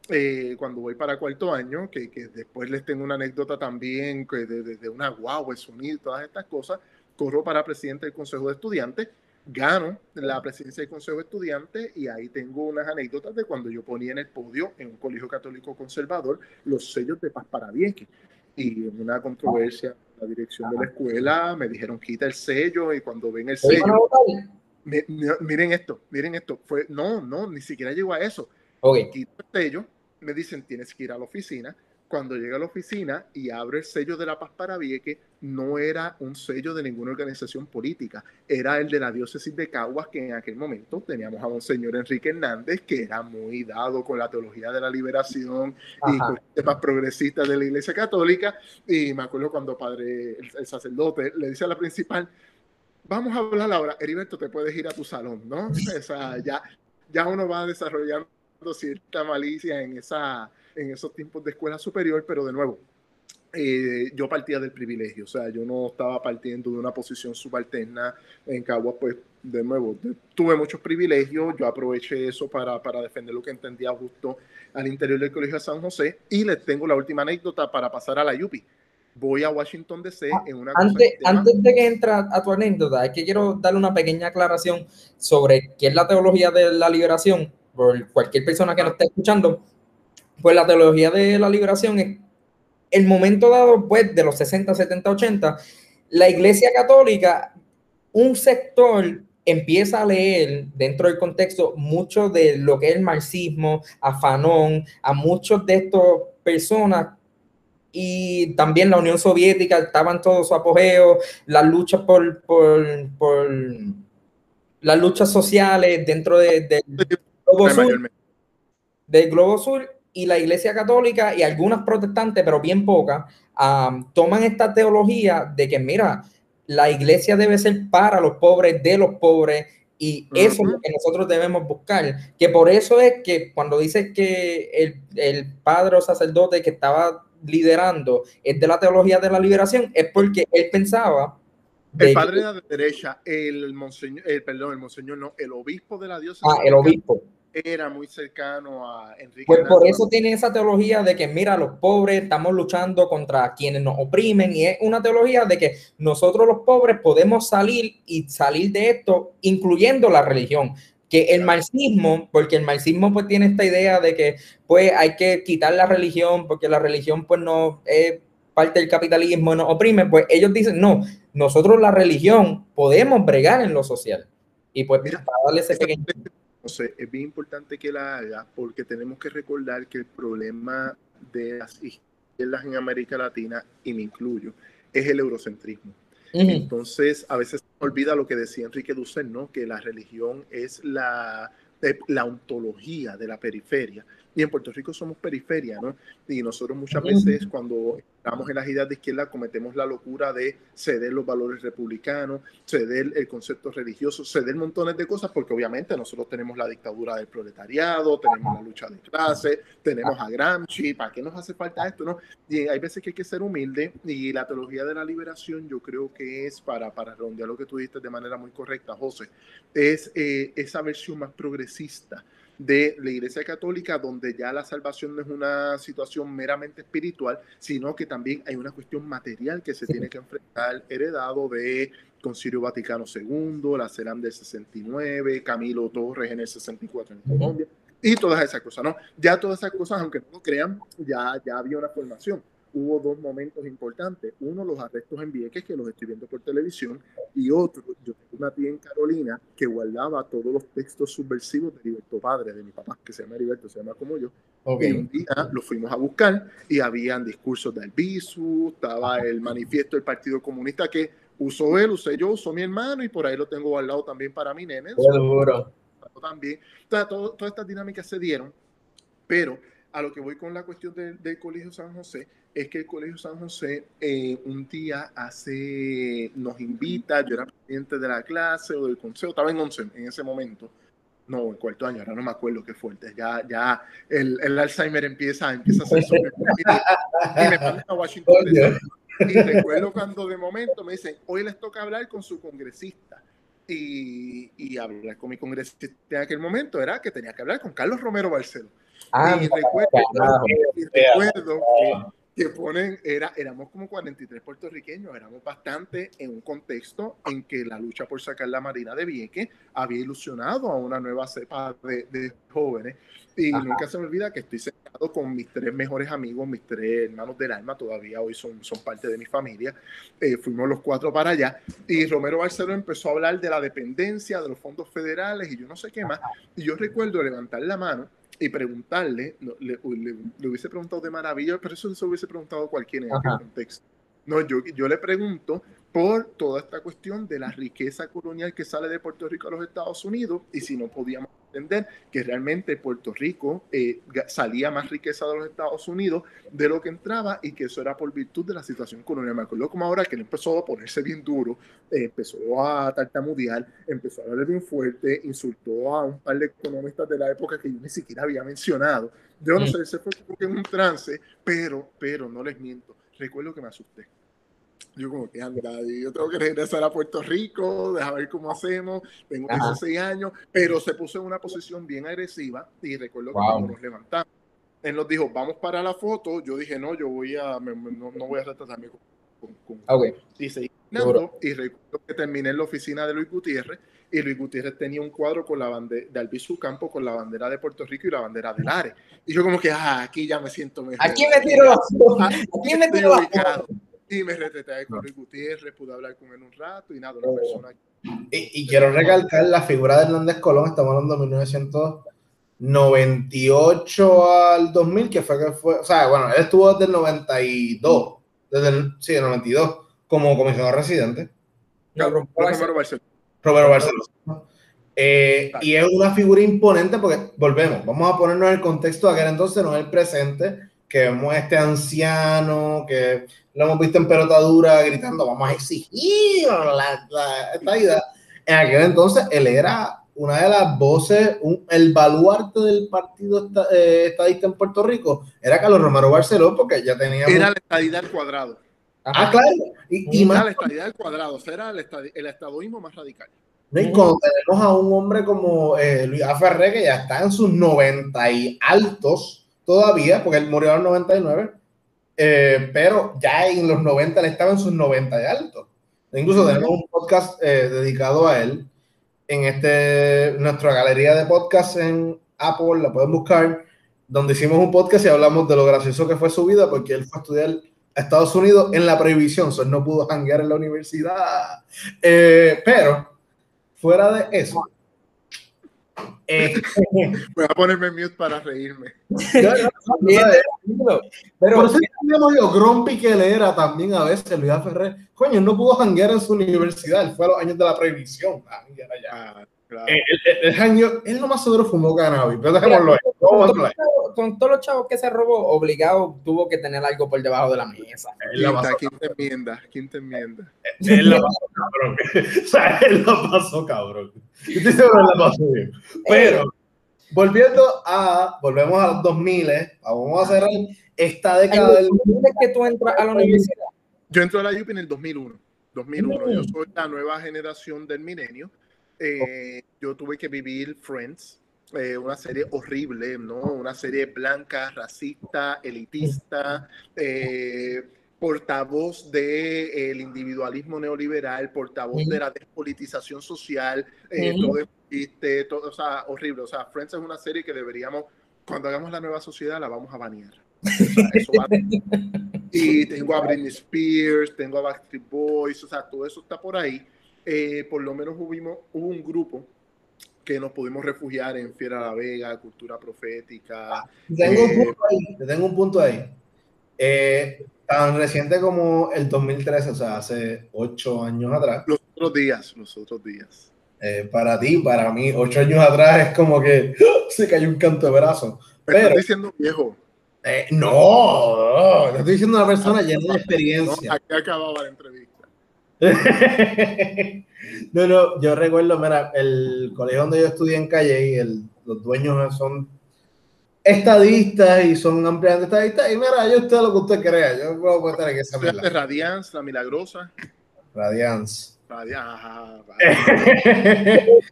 Eh, cuando voy para cuarto año, que, que, después les tengo una anécdota también que de, de, de una guagua, el sonido, todas estas cosas, corro para presidente del Consejo de Estudiantes, gano la presidencia del Consejo de Estudiantes y ahí tengo unas anécdotas de cuando yo ponía en el podio en un colegio católico conservador los sellos de paz para Vieques. Y en una controversia, la dirección de la escuela me dijeron quita el sello y cuando ven el sello... miren esto, miren esto. Fue, no, no, ni siquiera llegó a eso. Okay. Quito el sello, me dicen tienes que ir a la oficina cuando llega a la oficina y abre el sello de la paz para Vieques, no era un sello de ninguna organización política, era el de la diócesis de Caguas, que en aquel momento teníamos a Monseñor Enrique Hernández, que era muy dado con la teología de la liberación y con temas progresistas de la Iglesia Católica. Y me acuerdo cuando padre, el, sacerdote, le dice a la principal, vamos a hablar ahora, Heriberto, te puedes ir a tu salón, ¿no? O sea, ya, ya uno va desarrollando cierta malicia en esa en esos tiempos de escuela superior, pero de nuevo, eh, yo partía del privilegio, o sea, yo no estaba partiendo de una posición subalterna en Caguas, pues de nuevo, tuve muchos privilegios, yo aproveché eso para, para, defender lo que entendía justo al interior del Colegio de San José y les tengo la última anécdota para pasar a la UPI. Voy a Washington DC ah, en una... Antes, antes de que entra a tu anécdota, es que quiero darle una pequeña aclaración sobre qué es la teología de la liberación, por cualquier persona que nos esté escuchando pues la teología de la liberación es el momento dado, pues, de los 60, 70, 80, la Iglesia Católica, un sector empieza a leer dentro del contexto mucho de lo que es el marxismo, a Fanon, a muchos de estas personas y también la Unión Soviética estaban todo su apogeo, las luchas por, por, por las luchas sociales dentro de, de, del globo sur, del globo sur y la Iglesia Católica y algunas protestantes, pero bien pocas, toman esta teología de que, mira, la iglesia debe ser para los pobres, de los pobres, y eso es lo que nosotros debemos buscar. Que por eso es que cuando dice que el, el padre o sacerdote que estaba liderando es de la teología de la liberación, es porque él pensaba el padre de la derecha, el monseñor, el, perdón, el monseñor no, el obispo de la diócesis. Ah, el obispo era muy cercano a Enrique. Pues por eso tiene esa teología de que, mira, los pobres estamos luchando contra quienes nos oprimen y es una teología de que nosotros los pobres podemos salir y salir de esto, incluyendo la religión. que el marxismo, porque el marxismo pues tiene esta idea de que pues hay que quitar la religión porque la religión pues no es parte del capitalismo, no oprime, pues ellos dicen, no, nosotros la religión podemos bregar en lo social. Y pues Mira, para darle ese pequeño... es bien importante que la haga porque tenemos que recordar que el problema de las izquierdas en América Latina, y me incluyo, es el eurocentrismo. Entonces, a veces se olvida lo que decía Enrique Dussel, ¿no? Que la religión es la, la ontología de la periferia. Y en Puerto Rico somos periferia, ¿no? Y nosotros muchas veces cuando estamos en las ideas de izquierda cometemos la locura de ceder los valores republicanos, ceder el concepto religioso, ceder montones de cosas, porque obviamente nosotros tenemos la dictadura del proletariado, tenemos la lucha de clase, tenemos a Gramsci, ¿para qué nos hace falta esto, no? Y hay veces que hay que ser humilde y la teología de la liberación yo creo que es, para, para redondear lo que tú dijiste de manera muy correcta, José, es eh, esa versión más progresista de la Iglesia Católica, donde ya la salvación no es una situación meramente espiritual, sino que también hay una cuestión material que se tiene que enfrentar, heredado de Concilio Vaticano II, la CELAM del 69, Camilo Torres en el 64 en Colombia, y todas esas cosas, ¿no? Ya todas esas cosas, aunque no lo crean, ya, ya había una formación hubo dos momentos importantes. Uno, los arrestos en Vieques, que los estoy viendo por televisión, y otro, yo tengo una tía en Carolina que guardaba todos los textos subversivos de Heriberto Padre, de mi papá, que se llama Heriberto, se llama como yo. Y un día lo fuimos a buscar y habían discursos de Albizu, estaba el manifiesto del Partido Comunista que usó él, usé yo, usó mi hermano y por ahí lo tengo guardado también para mi nene. También. todas estas dinámicas se dieron, pero a lo que voy con la cuestión del Colegio San José es que el Colegio San José eh, un día hace, nos invita, yo era presidente de la clase o del consejo, estaba en 11 en ese momento, no, en cuarto año, ahora no me acuerdo qué fuerte, ya, ya el, el Alzheimer empieza, empieza a ser sobre y me mandan a Washington Y recuerdo cuando de momento me dicen, hoy les toca hablar con su congresista. Y, y hablar con mi congresista en aquel momento era que tenía que hablar con Carlos Romero Barceló. Ah, y recuerdo, y recuerdo que, ponen, era, éramos como 43 puertorriqueños, éramos bastante en un contexto en que la lucha por sacar la Marina de Vieques había ilusionado a una nueva cepa de, de jóvenes. Y nunca se me olvida que estoy sentado con mis tres mejores amigos, mis tres hermanos del alma, todavía hoy son, son parte de mi familia. Eh, fuimos los cuatro para allá. Y Romero Barceló empezó a hablar de la dependencia, de los fondos federales y yo no sé qué más. Y yo recuerdo levantar la mano y preguntarle, le, hubiese preguntado de maravilla, pero eso se hubiese preguntado cualquiera en aquel contexto. No, yo, yo le pregunto por toda esta cuestión de la riqueza colonial que sale de Puerto Rico a los Estados Unidos y si no podíamos entender que realmente Puerto Rico eh, salía más riqueza de los Estados Unidos de lo que entraba y que eso era por virtud de la situación colonial. Me acuerdo como ahora que él empezó a ponerse bien duro, eh, empezó a tartamudear, empezó a hablar bien fuerte, insultó a un par de economistas de la época que yo ni siquiera había mencionado. Yo no sé, se fue en un trance, pero, pero no les miento, recuerdo que me asusté yo como que anda, yo tengo que regresar a Puerto Rico, dejar ver cómo hacemos, tengo 16 años, pero se puso en una posición bien agresiva y recuerdo que cuando nos levantamos, él nos dijo, vamos para la foto, yo dije, no, yo voy a, no, voy a retratarme con... con, okay. Y seguí y recuerdo que terminé en la oficina de Luis Gutiérrez y Luis Gutiérrez tenía un cuadro con la bandera de Albizu Campo con la bandera de Puerto Rico y la bandera del Are. Y yo como que, ah, aquí ya me siento mejor. Aquí me tiro la Aquí me tiro la y me retraté con Luis Gutiérrez, pude hablar con él un rato y nada, una oh. persona. Y, y, quiero recalcar la figura de Hernández Colón, estamos hablando de 1998 al 2000, que fue que fue, o sea, bueno, él estuvo desde el 92, desde el, sí, el 92, como comisionado residente. Romero Barcelona. Romero Barcelona. Eh, y es una figura imponente porque, volvemos, vamos a ponernos en el contexto de aquel entonces, no en el presente, que vemos a este anciano que lo hemos visto en pelotadura gritando, vamos a exigir la, esta idea. En aquel entonces él era una de las voces, el baluarte del partido eh, estadista en Puerto Rico, era Carlos Romero Barceló, porque ya tenía... Era la estadidad al cuadrado. Ah, claro. Y, más... la estadidad al cuadrado, era el, el estadoísmo más radical. Y cuando tenemos a un hombre como eh, Luis Aferré, que ya está en sus 90 y altos, todavía, porque él murió en los 99, eh, pero ya en los 90 él estaba en sus 90 de alto. Incluso tenemos un podcast eh, dedicado a él. en este, nuestra galería de podcast en Apple, la pueden buscar, donde hicimos un podcast y hablamos de lo gracioso que fue su vida, porque él fue a estudiar a Estados Unidos en la prohibición, so él no pudo hanguear en la universidad. Eh, pero, fuera de eso, eh, Voy a ponerme mute para reírme. pero por eso teníamos yo Grumpy que le era también a veces Luis Ferrer. Coño, no pudo janguear en su universidad. Él fue a los años de la prohibición. Ah, ya. Claro. Eh, el, el, él nomás seguro fumó cannabis, pero dejémoslo ahí. Con, todos los chavos que se robó, obligado tuvo que tener algo por debajo de la mesa. Quinta, quinta enmienda, quinta enmienda. Él la pasó cabrón. O sea, él la pasó cabrón. Yo estoy seguro él la pasó bien. Pero, volviendo a, volvemos a los 2000, vamos a cerrar esta década del... que tú entras a la universidad? Yo entro a la UP en el 2001. 2001. Yo soy la nueva generación del milenio eh, yo tuve que vivir Friends, eh, una serie horrible, ¿no? Una serie blanca, racista, elitista, eh, portavoz del individualismo neoliberal, portavoz de la despolitización social, todo este, todo, o sea, horrible. O sea, Friends es una serie que deberíamos, cuando hagamos la nueva sociedad, la vamos a banear. y tengo a Britney Spears, tengo a Backstreet Boys, o sea, todo eso está por ahí. Eh, por lo menos hubo, hubo un grupo que nos pudimos refugiar en Fiera La Vega, Cultura Profética. Tengo, un, eh, punto ahí, tengo un punto ahí. Eh, tan reciente como el 2013, o sea, hace ocho años atrás. Los otros días, los otros días. para ti, para mí, ocho años atrás es como que se cayó un canto de brazo. Pero, estoy diciendo viejo. no, no, estoy diciendo una persona llena de experiencia. aquí acababa la entrevista. no, no, yo recuerdo, mira, el colegio donde yo estudié en Calle y el, los dueños son estadistas y son ampliamente estadistas. Y mira, yo usted lo que usted crea, yo puedo estar en esa Radiance, la milagrosa. Radiance.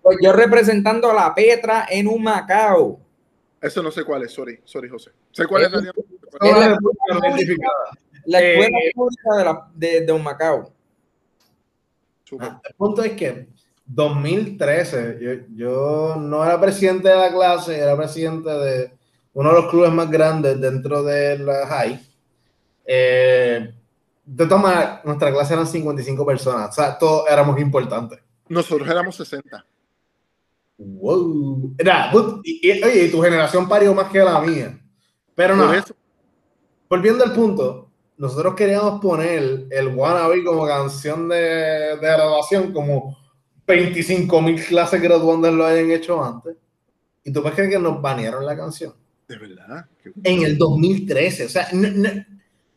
Pues yo representando a la Petra en un Macao. Eso no sé cuál es, sorry, sorry José. Sé cuál es, la, la, escuela eh, pública de, la, de, de un Macao. Ah, el punto es que 2013, yo, no era presidente de la clase, era presidente de uno de los clubes más grandes dentro de la high. Eh, de toma, nuestra clase eran 55 personas, o sea, todos éramos importantes. Nosotros éramos 60. Wow. oye, tu generación parió más que la mía. Pero no. Volviendo al punto, nosotros queríamos poner el Wannabe como canción de, de graduación, como 25 mil clases graduandas lo hayan hecho antes. Y tú puedes creer que nos banearon la canción. De verdad. En el 2013. O sea,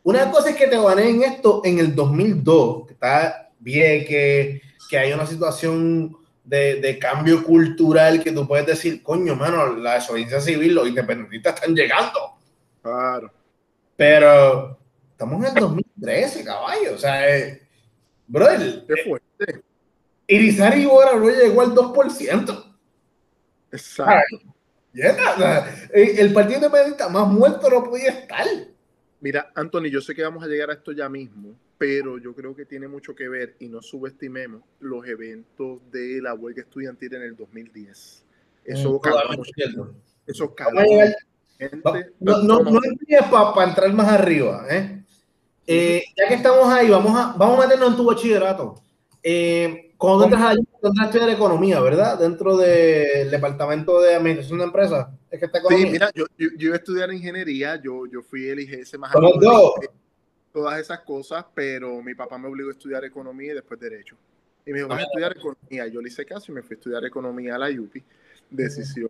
una cosa es que te baneen esto en el 2002, que está bien, que, que hay una situación de, de, cambio cultural que tú puedes decir, coño, mano, la desobediencia civil, los independentistas están llegando. Claro. Pero Estamos en el 2013, caballo. O sea, eh, brother. Qué fuerte. Eh, Irizarry ahora no llegó al 2%. Exacto. el Partido Independiente más muerto no podía estar. Mira, Anthony, yo sé que vamos a llegar a esto ya mismo, pero yo creo que tiene mucho que ver y no subestimemos los eventos de la huelga estudiantil en el 2010. Eso mm, caló Eso caló. No, no, no, para entrar más arriba, ¿eh? Eh, ya que estamos ahí, vamos a, vamos a meternos en tu bachillerato. Eh, cuando entras a entras a estudiar economía, ¿verdad? Dentro del departamento de administración de empresas. Es que está sí, mira, yo, yo, iba a estudiar ingeniería, yo, yo fui el IGS más todas esas cosas, pero mi papá me obligó a estudiar economía y después derecho. Y me dijo, vas a estudiar economía. Yo le hice caso y me fui a estudiar economía a la UPI decisión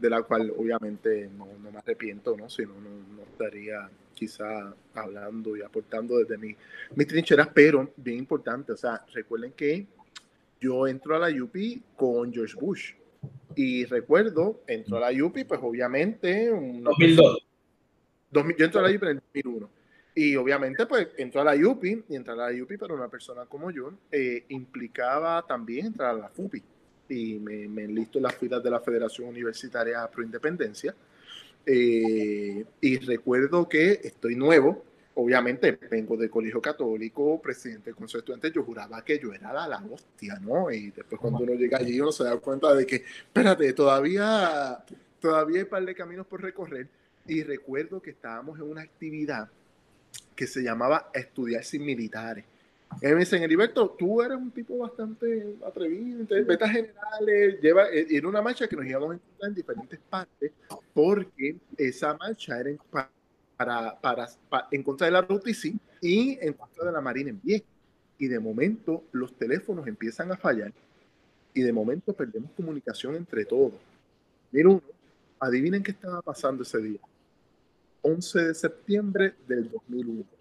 de la cual obviamente no, no me arrepiento, ¿no? Si no, no, estaría quizá hablando y aportando desde mi, mis trincheras, pero bien importante, o sea, recuerden que yo entro a la UP con George Bush y recuerdo, entro a la UP, pues obviamente... 2002. yo entro a la UP en el 2001. Y obviamente, pues, entró a la UPI, y entrar a la UPI para una persona como yo eh, implicaba también entrar a la FUPI y me, me enlisto en las filas de la Federación Universitaria Pro Independencia. Eh, y recuerdo que estoy nuevo, obviamente vengo del colegio católico, presidente del consejo de estudiantes, yo juraba que yo era la, la hostia, ¿no? Y después cuando uno llega allí uno se da cuenta de que, espérate, todavía, todavía hay un par de caminos por recorrer. Y recuerdo que estábamos en una actividad que se llamaba Estudiar sin Militares. Y me dicen, Heriberto, tú eres un tipo bastante atrevido, betas generales, lleva, eh, era una marcha que nos íbamos a encontrar en diferentes partes, porque esa marcha era en, para, para, contra de la ROTC y en contra de la Marina en pie. Y de momento los teléfonos empiezan a fallar y de momento perdemos comunicación entre todos. Miren uno, adivinen qué estaba pasando ese día. 11 de septiembre del 2001.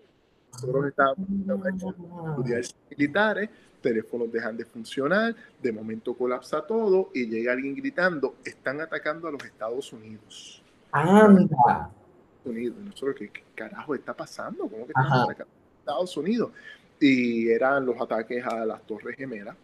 Nosotros estábamos en militares, teléfonos dejan de funcionar, de momento colapsa todo y llega alguien gritando, están atacando a los Estados Unidos. Anda. Unidos. Nosotros, ¿qué, carajo está pasando? ¿Cómo que están atacando a Estados Unidos? Y eran los ataques a las Torres Gemelas.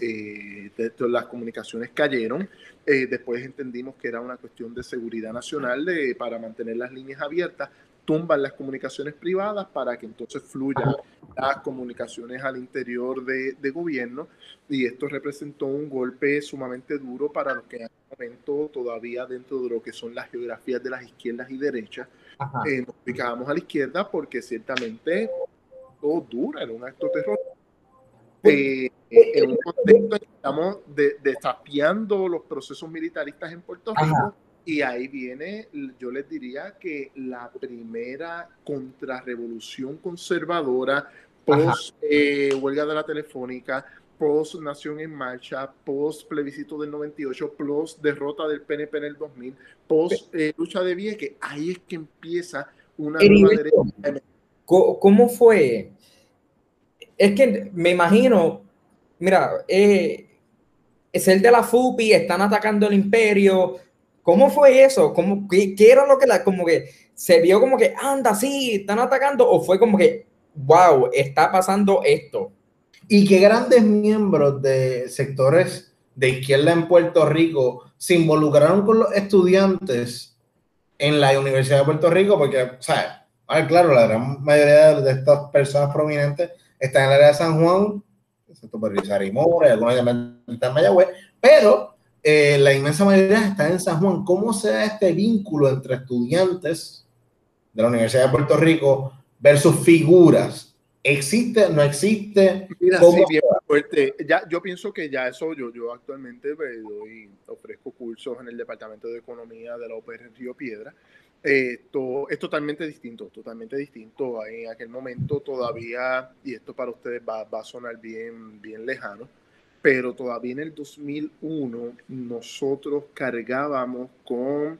Eh, las comunicaciones cayeron. Eh, después entendimos que era una cuestión de seguridad nacional de, para mantener las líneas abiertas tumban las comunicaciones privadas para que entonces fluyan las comunicaciones al interior de, de, gobierno y esto representó un golpe sumamente duro para los que en este momento todavía dentro de lo que son las geografías de las izquierdas y derechas eh, nos ubicábamos a la izquierda porque ciertamente todo dura, era un acto terror. Eh, en un contexto en que estamos desafiando los procesos militaristas en Puerto Rico, y ahí viene, yo les diría que la primera contrarrevolución conservadora, post eh, huelga de la telefónica, post Nación en Marcha, post plebiscito del 98, post derrota del PNP en el 2000, post eh, lucha de Vieques, ahí es que empieza una nueva derecha. ¿Cómo fue? Es que me imagino, mira, eh, es el de la FUPI, están atacando el imperio, ¿Cómo fue eso? ¿Cómo, qué, era lo que la, como que se vio como que, anda, sí, están atacando? ¿O fue como que, wow, está pasando esto? Y qué grandes miembros de sectores de izquierda en Puerto Rico se involucraron con los estudiantes en la Universidad de Puerto Rico, porque, o sea, claro, la gran mayoría de estas personas prominentes están en el área de San Juan, excepto por Rizar Mora, algunos de Mayagüez, pero eh, la inmensa mayoría está en San Juan. ¿Cómo se da este vínculo entre estudiantes de la Universidad de Puerto Rico versus figuras? ¿Existe? ¿No existe? Mira, sí, bien fuerte. Ya, yo pienso que ya eso, yo, yo actualmente pues, doy, ofrezco cursos en el Departamento de Economía de la UPR Río Piedra. Esto es totalmente distinto, totalmente distinto. En aquel momento todavía, y esto para ustedes va, va a sonar bien, bien lejano, pero todavía en el 2001 nosotros cargábamos con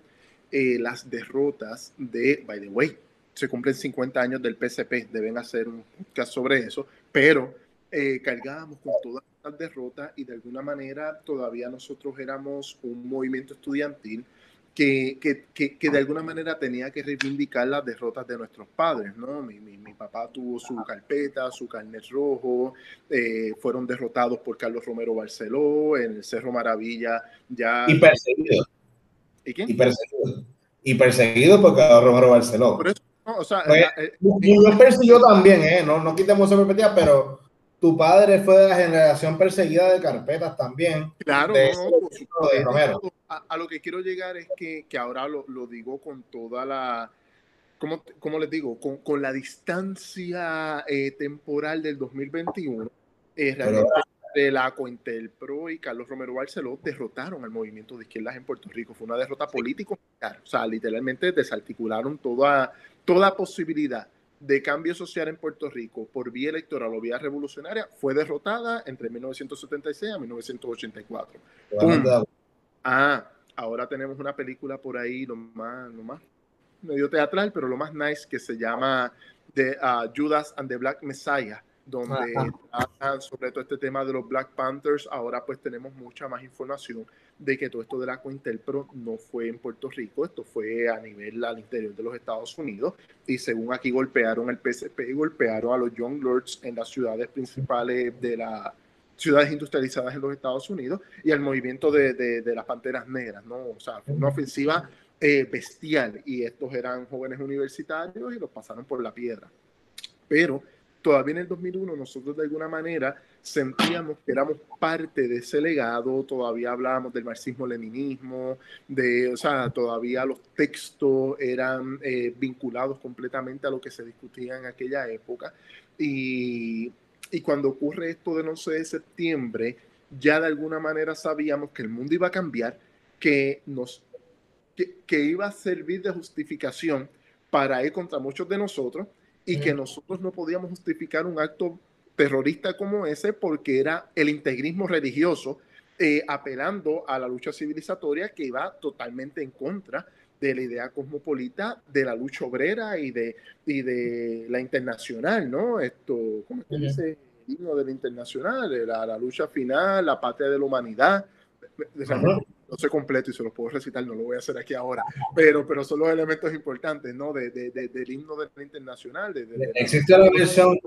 eh, las derrotas de, by the way, se cumplen 50 años del PCP, deben hacer un podcast sobre eso, pero eh, cargábamos con todas las derrotas y de alguna manera todavía nosotros éramos un movimiento estudiantil que, que, que, de alguna manera tenía que reivindicar las derrotas de nuestros padres, ¿no? Mi, mi, mi papá tuvo su carpeta, su carnet rojo, eh, fueron derrotados por Carlos Romero Barceló, en el Cerro Maravilla ya... Y perseguido. ¿Y quién? Y perseguido. Y perseguido por Carlos Romero Barceló. Por eso, no, o sea... Pues, eh, yo persiguió también, ¿eh? No, no quitemos esa perspectiva, pero tu padre fue de la generación perseguida de carpetas también. Claro, de Romero. A, lo que quiero llegar es que, que ahora lo, lo, digo con toda la, ¿cómo, cómo les digo? Con, con la distancia eh, temporal del 2021. Eh, realmente de la Cointelpro y Carlos Romero Barceló derrotaron al movimiento de izquierdas en Puerto Rico. Fue una derrota político O sea, literalmente desarticularon toda, toda posibilidad de cambio social en Puerto Rico por vía electoral o vía revolucionaria fue derrotada entre 1976 a 1984. Ah, ahora tenemos una película por ahí, lo más, lo más medio teatral, pero lo más nice que se llama The, uh, Judas and the Black Messiah donde hablan sobre todo este tema de los Black Panthers. Ahora pues tenemos mucha más información de que todo esto de la Cointelpro no fue en Puerto Rico, esto fue a nivel al interior de los Estados Unidos y según aquí golpearon el PCP y golpearon a los Young Lords en las ciudades principales de las ciudades industrializadas en los Estados Unidos y al movimiento de, de, las Panteras Negras, ¿no? O sea, fue una ofensiva eh, bestial y estos eran jóvenes universitarios y los pasaron por la piedra. Pero todavía en el 2001 nosotros de alguna manera sentíamos que éramos parte de ese legado, todavía hablábamos del marxismo-leninismo, de, o sea, todavía los textos eran eh, vinculados completamente a lo que se discutía en aquella época. Y, y cuando ocurre esto del 11 de septiembre, ya de alguna manera sabíamos que el mundo iba a cambiar, que, nos, que, que iba a servir de justificación para ir contra muchos de nosotros y que nosotros no podíamos justificar un acto terrorista como ese porque era el integrismo religioso eh, apelando a la lucha civilizatoria que iba totalmente en contra de la idea cosmopolita de la lucha obrera y de, y de la internacional, ¿no? Esto, ¿cómo se dice? El himno de la internacional, la, la lucha final, la patria de la humanidad no sé completo y se los puedo recitar, no lo voy a hacer aquí ahora, pero, pero son los elementos importantes, ¿no? De, de, del himno de la internacional. Existe una versión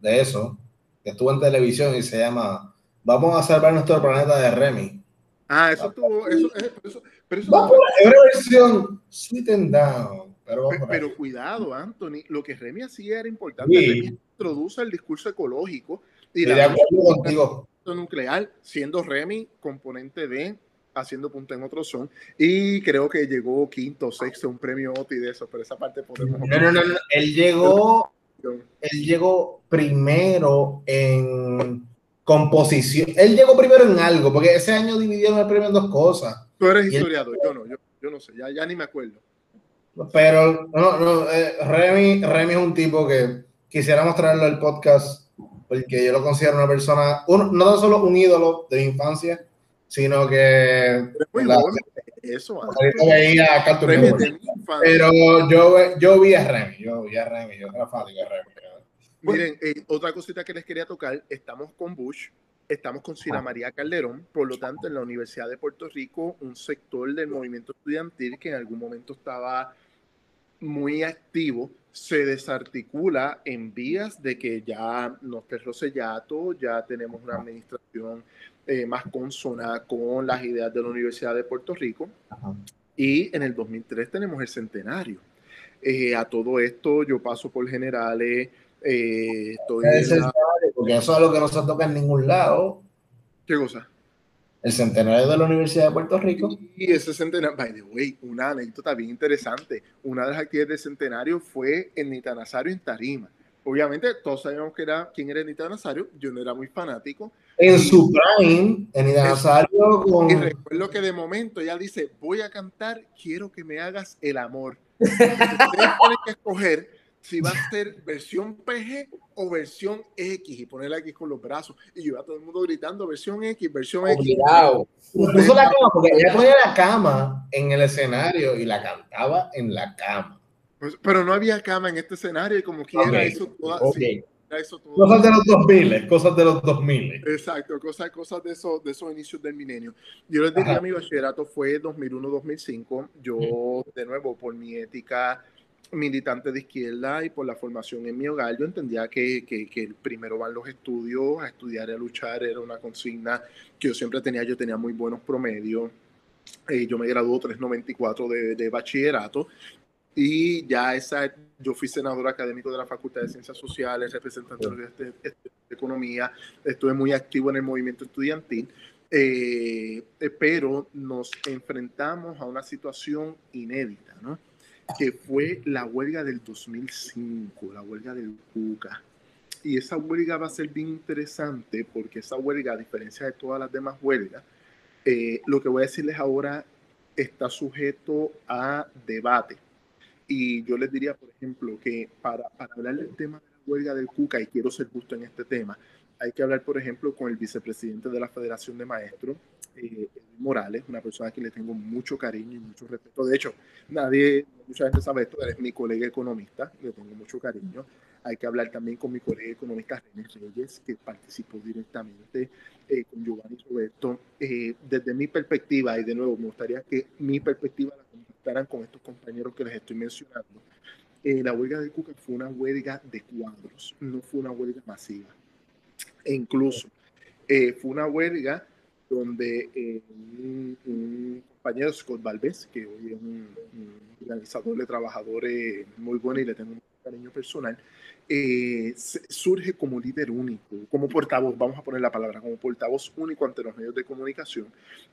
de eso, que estuvo en televisión y se llama Vamos a salvar nuestro planeta de Remy. Ah, eso tuvo, eso, eso, pero eso Vamos, una versión sit and down. Pero, pero, cuidado, Anthony, lo que Remy hacía era importante. Sí. Remy introduce el discurso ecológico y, la de contigo. nuclear, siendo Remy componente de haciendo punto en otro son y creo que llegó quinto, sexto, un premio OTI de eso, pero esa parte podemos... No, no, no, no. él llegó, él llegó primero en composición, él llegó primero en algo, porque ese año dividieron el premio en dos cosas. Tú eres historiador, yo no, yo, yo, no sé, ya, ya ni me acuerdo. Pero no, no, eh, Remy, Remy es un tipo que quisiera mostrarlo al podcast porque yo lo considero una persona, un, no tan solo un ídolo de mi infancia, sino que la, eso pero yo, yo vi a Remy, yo vi a Remy, yo era fanático de Remy. Miren, eh, otra cosita que les quería tocar, estamos con Bush, estamos con Sila María Calderón, por lo tanto en la Universidad de Puerto Rico, un sector del movimiento estudiantil que en algún momento estaba muy activo, se desarticula en vías de que ya nos cerró sellato, ya tenemos una administración eh, más consona con las ideas de la Universidad de Puerto Rico. Y en el 2003 tenemos el centenario. Eh, a todo esto yo paso por generales. Eh, estoy Porque eso es lo que no se toca en ningún lado. ¿Qué cosa? El centenario de la Universidad de Puerto Rico. Y ese centenario, by the way, una anécdota bien interesante. Una de las actividades del centenario fue en Nitanasario en Tarima obviamente todos sabíamos que era, quién era Anita Nazario, yo no era muy fanático. En su prime, Anita Nazario con... Y recuerdo que de momento ella dice, voy a cantar, quiero que me hagas el amor. Ustedes tienen que escoger si va a ser versión PG o versión X y ponerla aquí con los brazos. Y yo a todo el mundo gritando versión X, versión X. Puso la cama, porque ella ponía la cama en el escenario y la cantaba en la cama. Pues, pero no había cama en este escenario y como quiera okay. eso, toda, okay. sí, eso todo. Cosas de los 2000, cosas de los 2000. Exacto, cosas, cosas de, esos, de esos inicios del milenio. Yo les diría, mi bachillerato fue 2001-2005. Yo, de nuevo, por mi ética militante de izquierda y por la formación en mi hogar, yo entendía que, que, que primero van los estudios, a estudiar y a luchar era una consigna que yo siempre tenía, yo tenía muy buenos promedios. Eh, yo me graduó 394 de, de bachillerato y ya esa, yo fui senador académico de la Facultad de Ciencias Sociales, representante de, de, Economía, estuve muy activo en el movimiento estudiantil, eh, pero nos enfrentamos a una situación inédita, ¿no? que fue la huelga del 2005, la huelga del CUCA. Y esa huelga va a ser bien interesante porque esa huelga, a diferencia de todas las demás huelgas, eh, lo que voy a decirles ahora está sujeto a debate y yo les diría, por ejemplo, que para, para hablar del tema de la huelga del CUCA, y quiero ser justo en este tema, hay que hablar, por ejemplo, con el vicepresidente de la Federación de Maestros, eh, Morales, una persona que le tengo mucho cariño y mucho respeto. De hecho, nadie, mucha gente sabe esto, él es mi colega economista, le tengo mucho cariño. Hay que hablar también con mi colega economista René Reyes, que participó directamente eh, con Giovanni Roberto. Eh, desde mi perspectiva, y de nuevo, me gustaría que mi perspectiva la estarán con estos compañeros que les estoy mencionando. Eh, la huelga de Cuca fue una huelga de cuadros, no fue una huelga masiva. E incluso eh, fue una huelga donde eh, un, compañero, Scott Valvez, que hoy es un, organizador de trabajadores muy bueno y le tengo un cariño personal, eh, surge como líder único, como portavoz, vamos a poner la palabra, como portavoz único ante los medios de comunicación.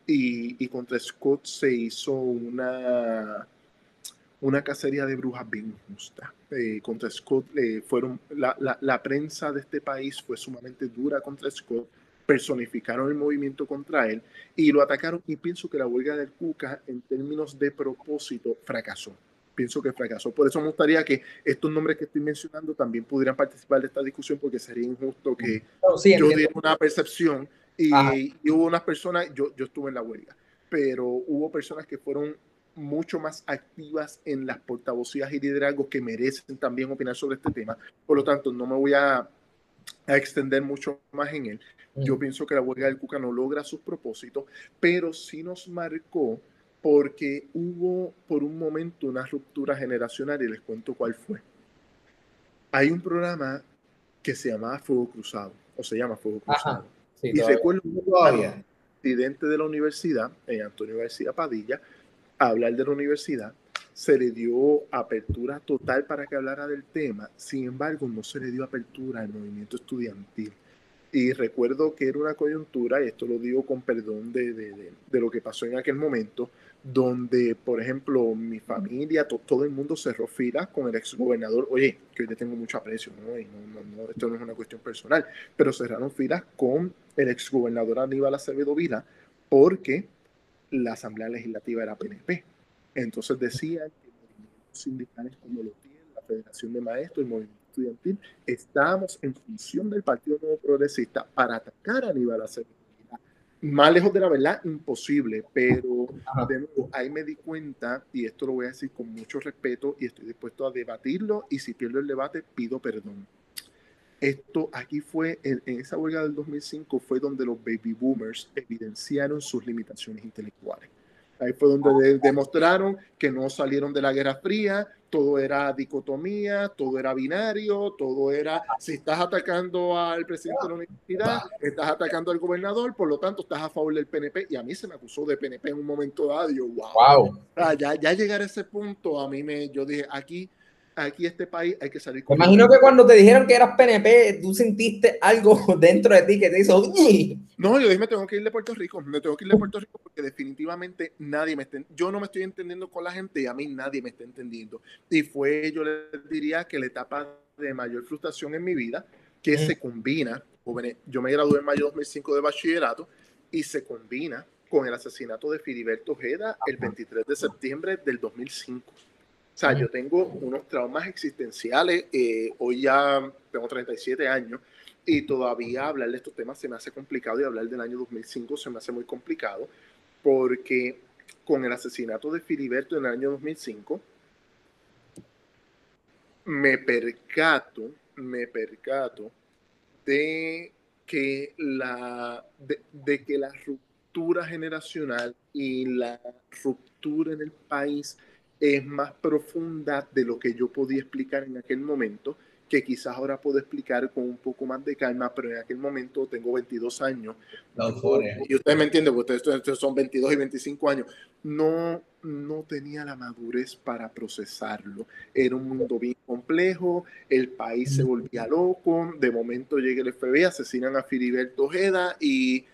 Y, y contra Scott se hizo una, una cacería de brujas bien justa. Eh, contra Scott eh, fueron, la, la, la, prensa de este país fue sumamente dura contra Scott, personificaron el movimiento contra él y lo atacaron y pienso que la huelga del Cuca en términos de propósito fracasó pienso que fracasó. Por eso me gustaría que estos nombres que estoy mencionando también pudieran participar de esta discusión, porque sería injusto que yo diera una percepción y, hubo unas personas, yo, yo estuve en la huelga, pero hubo personas que fueron mucho más activas en las portavocías y liderazgos que merecen también opinar sobre este tema. Por lo tanto, no me voy a, a extender mucho más en él. Yo mm. pienso que la huelga del Cuca no logra sus propósitos, pero sí nos marcó porque hubo por un momento una ruptura generacional y les cuento cuál fue. Hay un programa que se llamaba Fuego Cruzado, o se llama Fuego Cruzado. y recuerdo un presidente de la universidad, eh, Antonio García Padilla, a hablar de la universidad, se le dio apertura total para que hablara del tema, sin embargo no se le dio apertura al movimiento estudiantil. Y recuerdo que era una coyuntura, y esto lo digo con perdón de, de, de lo que pasó en aquel momento, donde, por ejemplo, mi familia, todo el mundo cerró filas con el ex gobernador. Oye, que hoy le tengo mucho aprecio, ¿no? no, esto no es una cuestión personal, pero cerraron filas con el ex gobernador Aníbal Acevedo Vila porque la Asamblea Legislativa era PNP. Entonces decían que movimientos sindicales como lo tienen, la Federación de Maestros, el movimiento estudiantil, estábamos en función del Partido Nuevo Progresista para atacar a Aníbal Acevedo más lejos de la verdad, imposible, pero de nuevo, ahí me di cuenta, y esto lo voy a decir con mucho respeto, y estoy dispuesto a debatirlo, y si pierdo el debate, pido perdón. Esto aquí fue, en, en esa huelga del 2005, fue donde los baby boomers evidenciaron sus limitaciones intelectuales. Ahí fue donde demostraron que no salieron de la Guerra Fría, todo era dicotomía, todo era binario, todo era, si estás atacando al presidente de la universidad, estás atacando al gobernador, por lo tanto estás a favor del PNP. Y a mí se me acusó de PNP en un momento dado. Yo, wow. ya, ya llegar a ese punto, a mí me, yo dije, aquí aquí este país hay que salir con. Me imagino que cuando te dijeron que eras PNP, tú sentiste algo dentro de ti que te hizo. No, yo dije, me tengo que ir de Puerto Rico, me tengo que ir de Puerto Rico porque definitivamente nadie me está. Yo no me estoy entendiendo con la gente y a mí nadie me está entendiendo. Y fue, yo les diría que la etapa de mayor frustración en mi vida, que se combina, yo me gradué en mayo de 2005 de bachillerato y se combina con el asesinato de Filiberto Ojeda el 23 de septiembre del 2005. O sea, yo tengo unos traumas existenciales, eh, hoy ya tengo 37 años y todavía hablar de estos temas se me hace complicado y hablar del año 2005 se me hace muy complicado porque con el asesinato de Filiberto en el año 2005 me percato, me percato de que la, de que la ruptura generacional y la ruptura en el país es más profunda de lo que yo podía explicar en aquel momento, que quizás ahora puedo explicar con un poco más de calma, pero en aquel momento tengo 22 años. y ustedes me entienden, porque ustedes, son 22 y 25 años. No, no tenía la madurez para procesarlo. Era un mundo bien complejo, el país se volvía loco, de momento llega el FBI, asesinan a Filiberto Ojeda y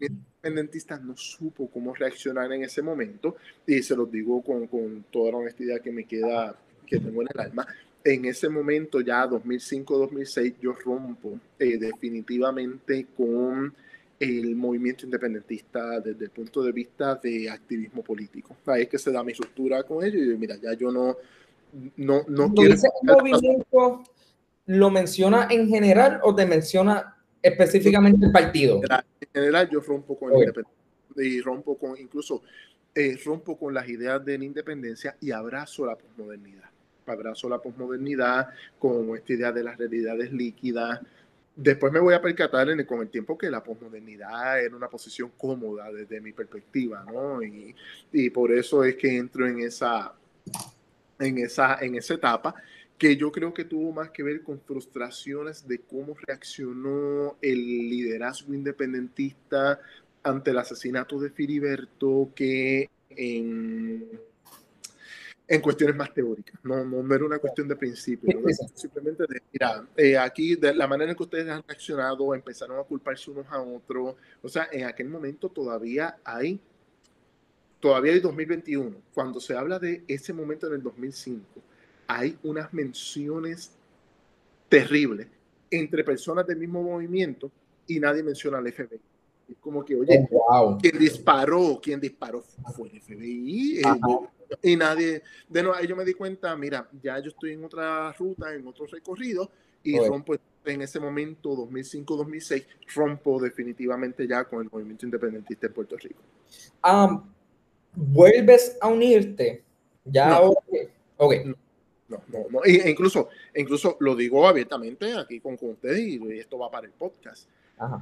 independentista no supo cómo reaccionar en ese momento y se los digo con, con toda la honestidad que me queda, que tengo en el alma. En ese momento, ya 2005-2006, yo rompo eh, definitivamente con el movimiento independentista desde el punto de vista de activismo político. Ahí es que se da mi ruptura con ellos y mira, ya yo no, no, no quiero... ¿Ese movimiento lo menciona en general o te menciona específicamente el partido? En general, yo rompo con el y rompo con, incluso eh, rompo con las ideas de la independencia y abrazo la posmodernidad. Abrazo la posmodernidad con esta idea de las realidades líquidas. Después me voy a percatar en con el tiempo que la posmodernidad era una posición cómoda desde mi perspectiva, ¿no? Y, y por eso es que entro en esa, en esa, en esa etapa que yo creo que tuvo más que ver con frustraciones de cómo reaccionó el liderazgo independentista ante el asesinato de Filiberto que en, en cuestiones más teóricas. No, no, era una cuestión de principio, simplemente de, mira, eh, aquí de la manera en que ustedes han reaccionado, empezaron a culparse unos a otros. O sea, en aquel momento todavía hay, todavía hay 2021. Cuando se habla de ese momento en el 2005, hay unas menciones terribles entre personas del mismo movimiento y nadie menciona al FBI. Es como que, oye, oh, quien disparó, quien disparó fue el FBI. Eh, y nadie, de nuevo, ahí yo me di cuenta, mira, ya yo estoy en otra ruta, en otro recorrido, y rompo en ese momento, 2005-2006, rompo definitivamente ya con el movimiento independentista en Puerto Rico. ¿Vuelves a unirte? Ya, no. okay. No, no, no. E incluso, incluso lo digo abiertamente aquí con, con ustedes y esto va para el podcast.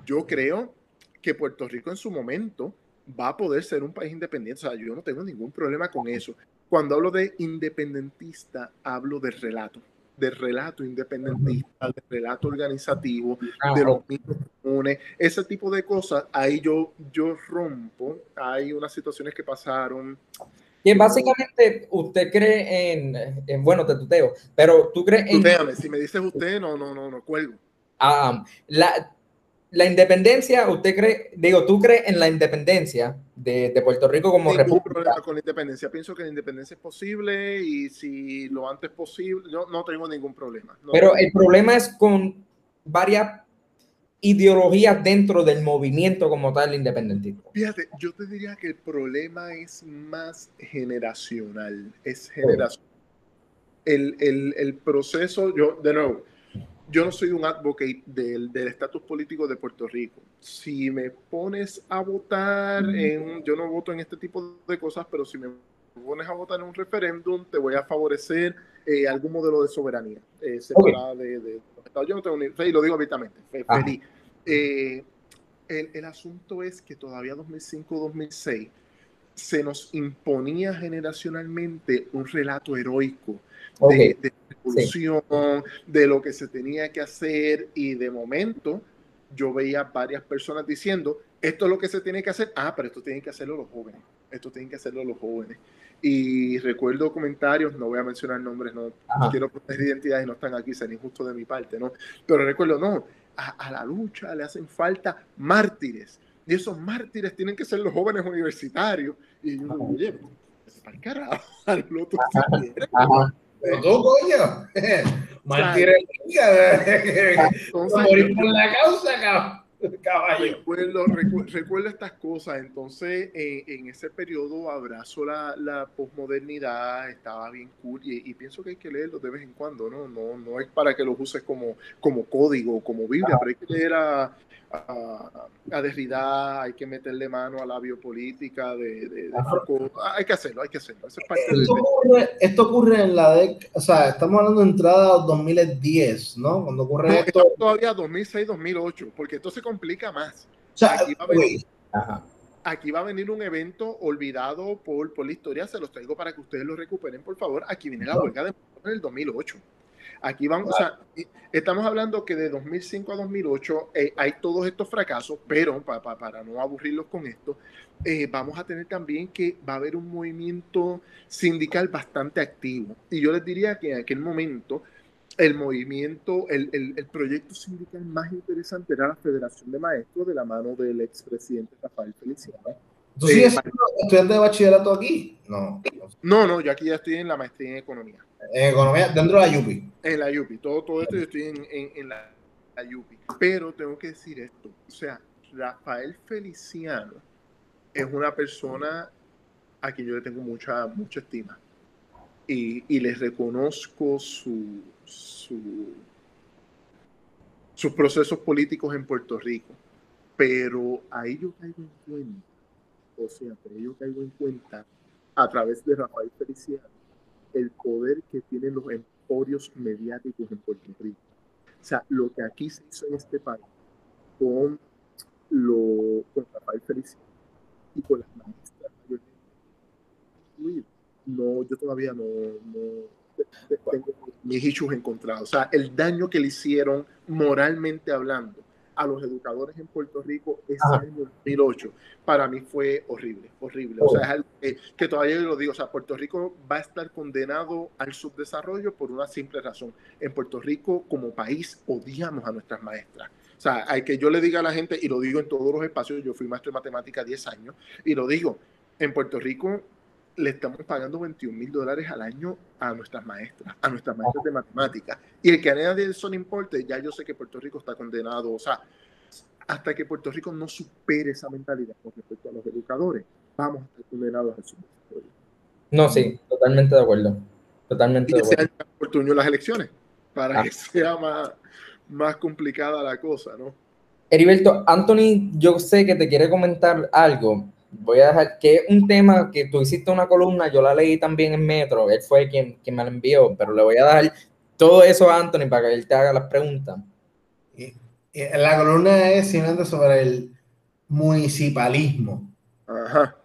Yo creo que Puerto Rico en su momento va a poder ser un país independiente. O sea, yo no tengo ningún problema con eso. Cuando hablo de independentista, hablo de relato, de relato independentista, de relato organizativo, de los mismos comunes, ese tipo de cosas. Ahí yo, yo rompo. Hay unas situaciones que pasaron. Y básicamente usted cree en, en bueno, te tuteo, pero tú crees en... Tuteame, si me dices usted, no, no, no, no cuelgo. Ah, la, la independencia, ¿usted cree, digo, tú crees en la independencia de, de Puerto Rico como Ningún república? problema con la independencia. Pienso que la independencia es posible y si lo antes posible, yo no tengo ningún problema. Pero el problema es con varias ideologías dentro del movimiento como tal independentista. Fíjate, yo te diría que el problema es más generacional, es generacional. El, el, el proceso, yo, de nuevo, yo no soy un advocate del estatus político de Puerto Rico. Si me pones a votar en, yo no voto en este tipo de cosas, pero si me pones a votar en un referéndum, te voy a favorecer eh, algún modelo de soberanía eh, de, de, Yo no tengo ni, y lo digo abiertamente, feliz. Eh, el, el, asunto es que todavía 2005-2006 se nos imponía generacionalmente un relato heroico de, de de lo que se tenía que hacer y de momento yo veía varias personas diciendo, esto es lo que se tiene que hacer, ah, pero esto tienen que hacerlo los jóvenes, esto tienen que hacerlo los jóvenes. Y recuerdo comentarios, no voy a mencionar nombres, no, quiero proteger identidades, no están aquí, sería injusto de mi parte, ¿no? Pero recuerdo, no, a, la lucha le hacen falta mártires, y esos mártires tienen que ser los jóvenes universitarios. Y yo, oye, para carajo, al otro. Mártires morir por la causa, caballo. Recuerdo, recuerdo, estas cosas. Entonces, en ese periodo abrazo la, la posmodernidad, estaba bien cool y, y, pienso que hay que leerlo de vez en cuando, ¿no? No, no es para que los uses como, como código, como Biblia, pero hay que leer a, a, a Derrida, hay que meterle mano a la biopolítica de, de, hay que hacerlo, hay que hacerlo. esto, ocurre, esto, ocurre, en la década, o sea, estamos hablando de entrada 2010, ¿no? Cuando ocurre esto. Todavía 2006, 2008, porque esto se complica más. aquí, va a venir, aquí va a venir un evento olvidado por, por la historia, se los traigo para que ustedes lo recuperen, por favor. Aquí viene la huelga de en el 2008. Aquí vamos, o sea, estamos hablando que de 2005 a 2008 eh, hay todos estos fracasos, pero para no aburrirlos con esto, eh, vamos a tener también que va a haber un movimiento sindical bastante activo. Y yo les diría que en aquel momento el movimiento, el, el, proyecto sindical más interesante era la Federación de Maestros de la mano del expresidente Rafael Feliciano. ¿Tú sigues eh, estudiante de bachillerato aquí? No. No, no, yo aquí ya estoy en la maestría en economía. En economía, dentro de la UPI. En la UPI, todo, todo esto yo estoy en, en, la, la UPI. Pero tengo que decir esto, o sea, Rafael Feliciano es una persona a quien yo le tengo mucha, mucha estima. Y, y les reconozco su, sus procesos políticos en Puerto Rico. Pero ahí yo caigo en cuenta, o sea, pero yo caigo en cuenta a través de Rafael Feliciano el poder que tienen los emporios mediáticos en Puerto Rico. O sea, lo que aquí se hizo en este país con, lo, con Rafael Feliciano y con las maestras no, yo todavía no, tengo mis issues encontrados. O sea, el daño que le hicieron moralmente hablando a los educadores en Puerto Rico ese año 2008, para mí fue horrible, horrible. O sea, es algo que, todavía lo digo, o sea, Puerto Rico va a estar condenado al subdesarrollo por una simple razón. En Puerto Rico, como país, odiamos a nuestras maestras. O sea, hay que yo le diga a la gente, y lo digo en todos los espacios, yo fui maestro de matemática 10 años, y lo digo, en Puerto Rico le estamos pagando 21 mil dólares al año a nuestras maestras, a nuestras maestras de matemáticas. Y el que añade eso no importe, ya yo sé que Puerto Rico está condenado. O sea, hasta que Puerto Rico no supere esa mentalidad con respecto a los educadores, vamos a estar condenados a su No, sí, totalmente de acuerdo. Totalmente y de acuerdo. oportunidad las elecciones para ah. que sea más, más complicada la cosa, ¿no? Heriberto, Anthony, yo sé que te quiere comentar algo voy a dejar que es un tema que tú hiciste una columna, yo la leí también en Metro, él fue quien, quien me la envió, pero le voy a dar todo eso a Anthony para que él te haga las preguntas. la columna es simplemente sobre el municipalismo. Ajá.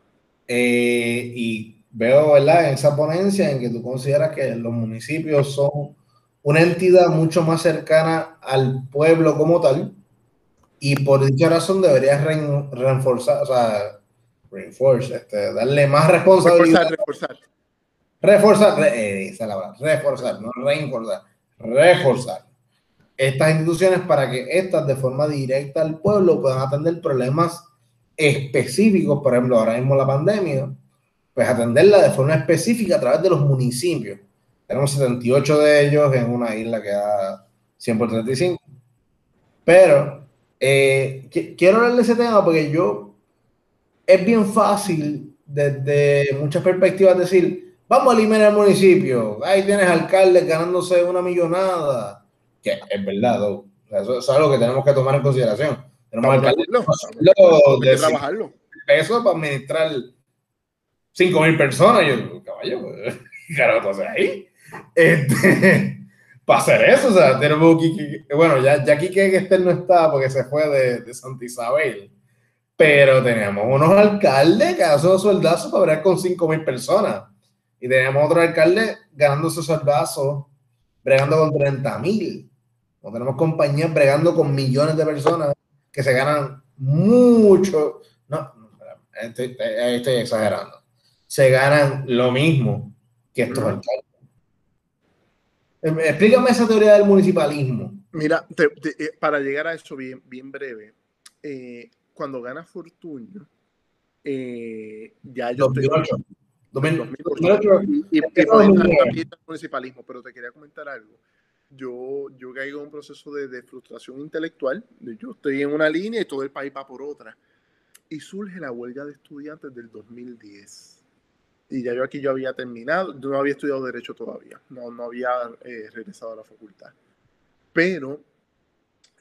Eh, y veo, ¿verdad? En esa ponencia en que tú consideras que los municipios son una entidad mucho más cercana al pueblo como tal, y por dicha razón deberías reforzar, o sea, reinforce, este, darle más responsabilidad. Reforzar, reforzar. Reforzar, eh, esa la reforzar, no reforzar, reforzar estas instituciones para que estas de forma directa al pueblo puedan atender problemas específicos, por ejemplo, ahora mismo la pandemia, pues atenderla de forma específica a través de los municipios. Tenemos 78 de ellos en una isla que da 100 por 35. Pero eh, quiero hablar de ese tema porque yo es bien fácil desde muchas perspectivas decir, vamos a eliminar el municipio, ahí tienes alcaldes ganándose una millonada, que es verdad, eso, es algo que tenemos que tomar en consideración. Tenemos alcaldes de trabajarlo. Eso para administrar 5 mil personas, yo, caballo, carajo, haces ahí? Este, para hacer eso, o sea, tenemos que, bueno, ya, ya aquí que este no está porque se fue de, de Santa Isabel pero tenemos unos alcaldes que hacen los sueldazos para bregar con 5 mil personas. Y tenemos otro alcalde ganando esos sueldazos, bregando con 30 mil. O tenemos compañías bregando con millones de personas que se ganan mucho. No, estoy, estoy exagerando. Se ganan lo mismo que estos alcaldes. Em, explícame esa teoría del municipalismo. Mira, eh, para llegar a eso bien, bien breve, eh, cuando gana Fortunio, eh, ya yo 2008. 2008. Y, y, el municipalismo, pero te quería comentar algo. Yo, yo caigo en un proceso de, de, frustración intelectual. Yo estoy en una línea y todo el país va por otra. Y surge la huelga de estudiantes del 2010. Y ya yo aquí yo había terminado, yo no había estudiado Derecho todavía, no, no había eh, regresado a la facultad. Pero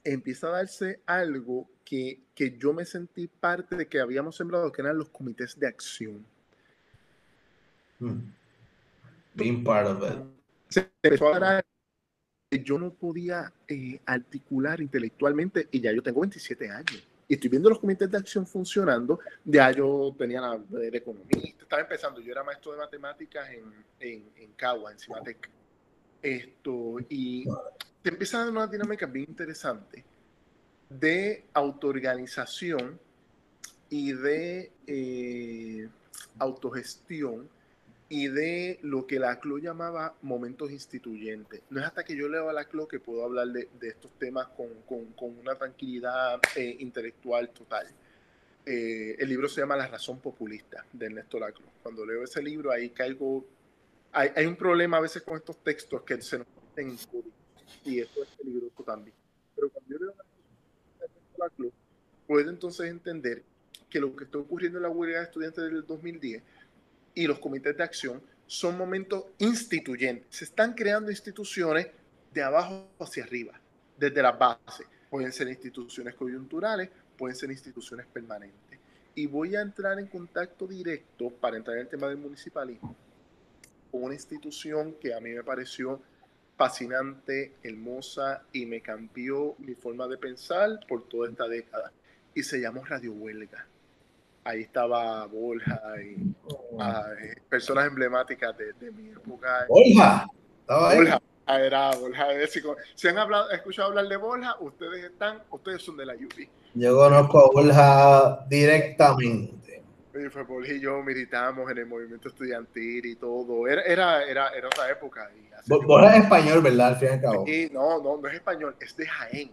empieza a darse algo que, que, yo me sentí parte de que habíamos sembrado, que eran los comités de acción. Hmm. Being part of it. Se empezó a dar que yo no podía eh, articular intelectualmente y ya yo tengo 27 años. Y estoy viendo los comités de acción funcionando. Ya yo tenía la de economista, estaba empezando. Yo era maestro de matemáticas en, en, en Cagua, en Cimatec. Esto, y se empieza a dar una dinámica bien interesante de autoorganización y de eh, autogestión y de lo que la CLO llamaba momentos instituyentes. No es hasta que yo leo a la CLO que puedo hablar de, estos temas con, con, una tranquilidad eh, intelectual total. Eh, el libro se llama La razón populista de Ernesto Laclo. Cuando leo ese libro ahí caigo... Hay, hay un problema a veces con estos textos que se nos meten y eso es peligroso también. Pero cuando yo leo la club, puedo entonces entender que lo que está ocurriendo en la huelga de estudiantes del 2010 y los comités de acción son momentos instituyentes. Se están creando instituciones de abajo hacia arriba, desde la base. Pueden ser instituciones coyunturales, pueden ser instituciones permanentes. Y voy a entrar en contacto directo para entrar en el tema del municipalismo con una institución que a mí me pareció fascinante, hermosa y me cambió mi forma de pensar por toda esta década. Y se llamó Radio Huelga. Ahí estaba Borja y oh. ah, eh, personas emblemáticas de, mi época. Borja. Borja. Ah, era Borja. Si han hablado, escuchado hablar de Borja, ustedes están, ustedes son de la UPI. Yo conozco a Borja directamente. Y fue Borja y yo militamos en el movimiento estudiantil y todo. Era, era, era, era otra época. Borja es español, ¿verdad? Al fin y al cabo. Sí, no, no, no es español, es de Jaén.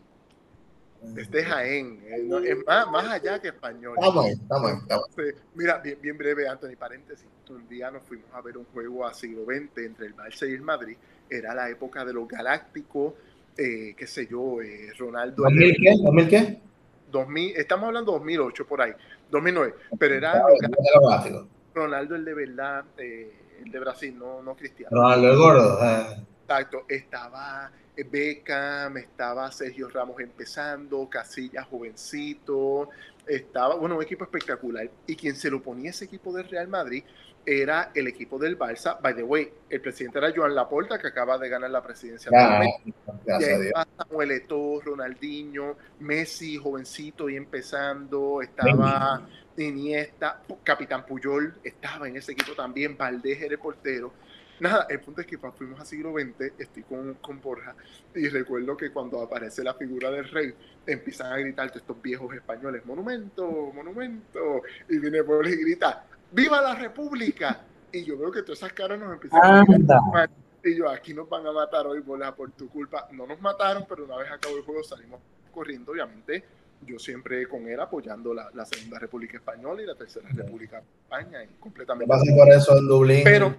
Es de Jaén, eh, es más, más, allá que español. Estamos, estamos, estamos. Mira, bien, bien, breve, Anthony, paréntesis. Un día nos fuimos a ver un juego a siglo XX entre el Barça y el Madrid. Era la época de los galácticos, eh, qué sé yo, eh, Ronaldo. ¿2000 qué? ¿2000 qué? 2000, estamos hablando de 2008 por ahí, 2009, pero era Ronaldo el de verdad, el de Brasil, no, no Cristiano. Ronaldo el gordo. Exacto, estaba Beckham, estaba Sergio Ramos empezando, Casillas jovencito, estaba, bueno, un equipo espectacular. Y quien se lo ponía ese equipo del Real Madrid era el equipo del Barça. By the way, el presidente era Joan Laporta, que acaba de ganar la presidencia. de Samuel Eto'o, Ronaldinho, Messi, jovencito y empezando, estaba Iniesta, Capitán Puyol, estaba en ese equipo también, Valdés era el portero Nada, el punto es que fuimos a siglo XX, estoy con, con Borja, y recuerdo que cuando aparece la figura del rey, empiezan a gritar estos viejos españoles, monumento, monumento, y viene Borja y grita, ¡Viva la República! Y yo veo que todas esas caras nos empiezan a gritar. Y yo, aquí nos van a matar hoy, Borja, por tu culpa. No nos mataron, pero una vez acabó el juego salimos corriendo, obviamente yo siempre con él apoyando la, la, Segunda República Española y la Tercera República de España y completamente. Pasé por eso en Dublín. Pero,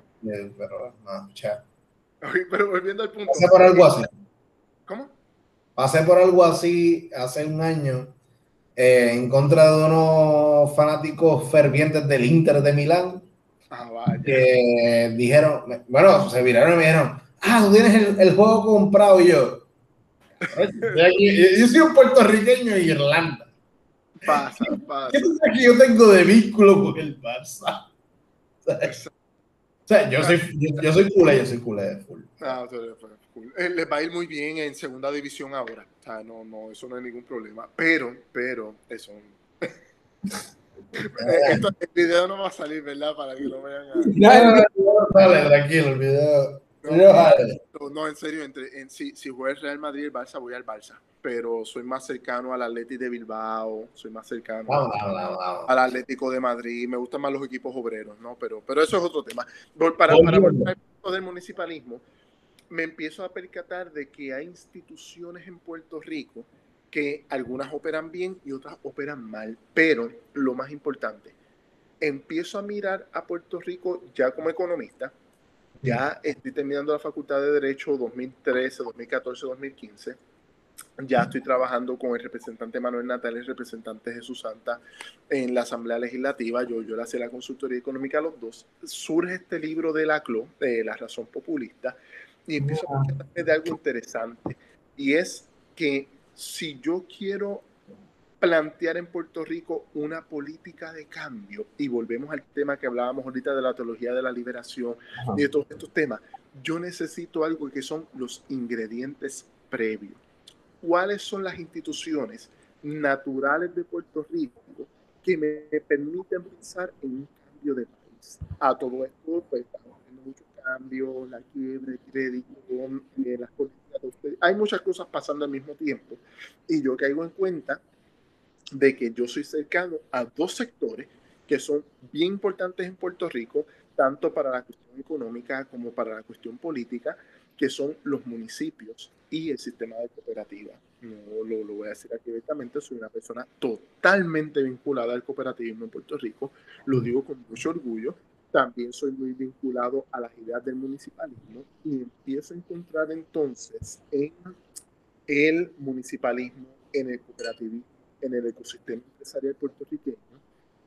pero, no, pero volviendo al punto. Pasé por algo así. ¿Cómo? Pasé por algo así hace un año eh, en contra de unos fanáticos fervientes del Inter de Milán. Ah, vaya. Que dijeron, bueno, se viraron y me dijeron, ah, tú tienes el, el juego comprado y yo yo soy un puertorriqueño y Irlanda. Pasa, pasa. ¿Qué pasa que yo tengo de vínculo con el Barça? O sea, yo soy, yo, soy culé, yo soy culé full. Ah, cool. Eh, les va a ir muy bien en segunda división ahora. O sea, no, no, eso no hay ningún problema. Pero, pero, eso. Esto, el video no va a salir, ¿verdad? Para que lo vean. A... No, no, no, dale, tranquilo, el video. No, en serio, entre, en, si, si juega el Real Madrid y el Barça, voy al Barça. Pero soy más cercano al Atlético de Bilbao, soy más cercano al Atlético de Madrid. Me gustan más los equipos obreros, ¿no? Pero, pero eso es otro tema. Para, para volver al del municipalismo, me empiezo a percatar de que hay instituciones en Puerto Rico que algunas operan bien y otras operan mal. Pero lo más importante, empiezo a mirar a Puerto Rico ya como economista ya estoy terminando la Facultad de Derecho 2013, 2014, 2015. Ya estoy trabajando con el representante Manuel Natal y el representante Jesús Santa en la Asamblea Legislativa. Yo, yo le hacía la consultoría económica a los dos. Surge este libro de la CLO, de La Razón Populista, y empiezo a hablar de algo interesante. Y es que si yo quiero plantear en Puerto Rico una política de cambio, y volvemos al tema que hablábamos ahorita de la teología de la liberación y de todos estos temas, yo necesito algo que son los ingredientes previos. ¿Cuáles son las instituciones naturales de Puerto Rico que me permiten pensar en un cambio de país? A todo esto, pues estamos viendo muchos cambios, la quiebra, el crédito, eh, las políticas de ustedes. Hay muchas cosas pasando al mismo tiempo y yo caigo en cuenta de que yo soy cercano a dos sectores que son bien importantes en Puerto Rico, tanto para la cuestión económica como para la cuestión política, que son los municipios y el sistema de cooperativa. No lo, lo voy a decir aquí directamente, soy una persona totalmente vinculada al cooperativismo en Puerto Rico, lo digo con mucho orgullo. También soy muy vinculado a las ideas del municipalismo y empiezo a encontrar entonces en el municipalismo, en el cooperativismo, en el ecosistema empresarial puertorriqueño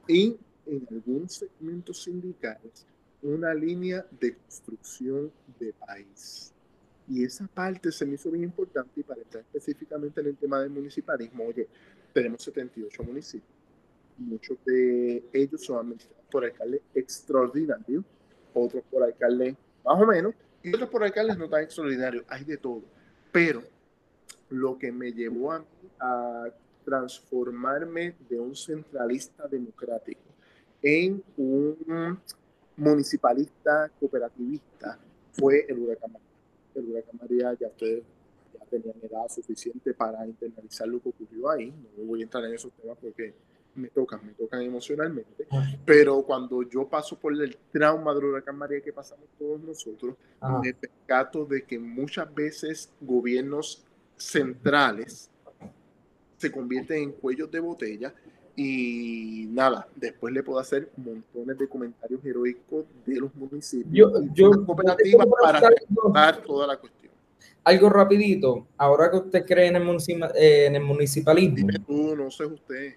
y en algunos segmentos sindicales una línea de construcción de país. Y esa parte se me hizo bien importante y para entrar específicamente en el tema del municipalismo, oye, tenemos 78 municipios. Muchos de ellos son administrados por alcaldes extraordinarios, otros por alcaldes más o menos, y otros por alcaldes no tan extraordinarios. Hay de todo. Pero lo que me llevó a, a transformarme de un centralista democrático en un municipalista cooperativista fue el huracán. el huracán María ya ustedes ya tenían edad suficiente para internalizar lo que ocurrió ahí. No voy a entrar en esos temas porque me tocan, me tocan emocionalmente. Pero cuando yo paso por el trauma del huracán María que pasamos todos nosotros, me percato de que muchas veces gobiernos centrales se convierten en cuellos de botella y nada, después le puedo hacer montones de comentarios heroicos de los municipios. Yo, yo cooperativas para dar toda la cuestión. Algo rapidito, ahora que usted cree en el, eh, en el municipalismo. Dime tú, no sé usted.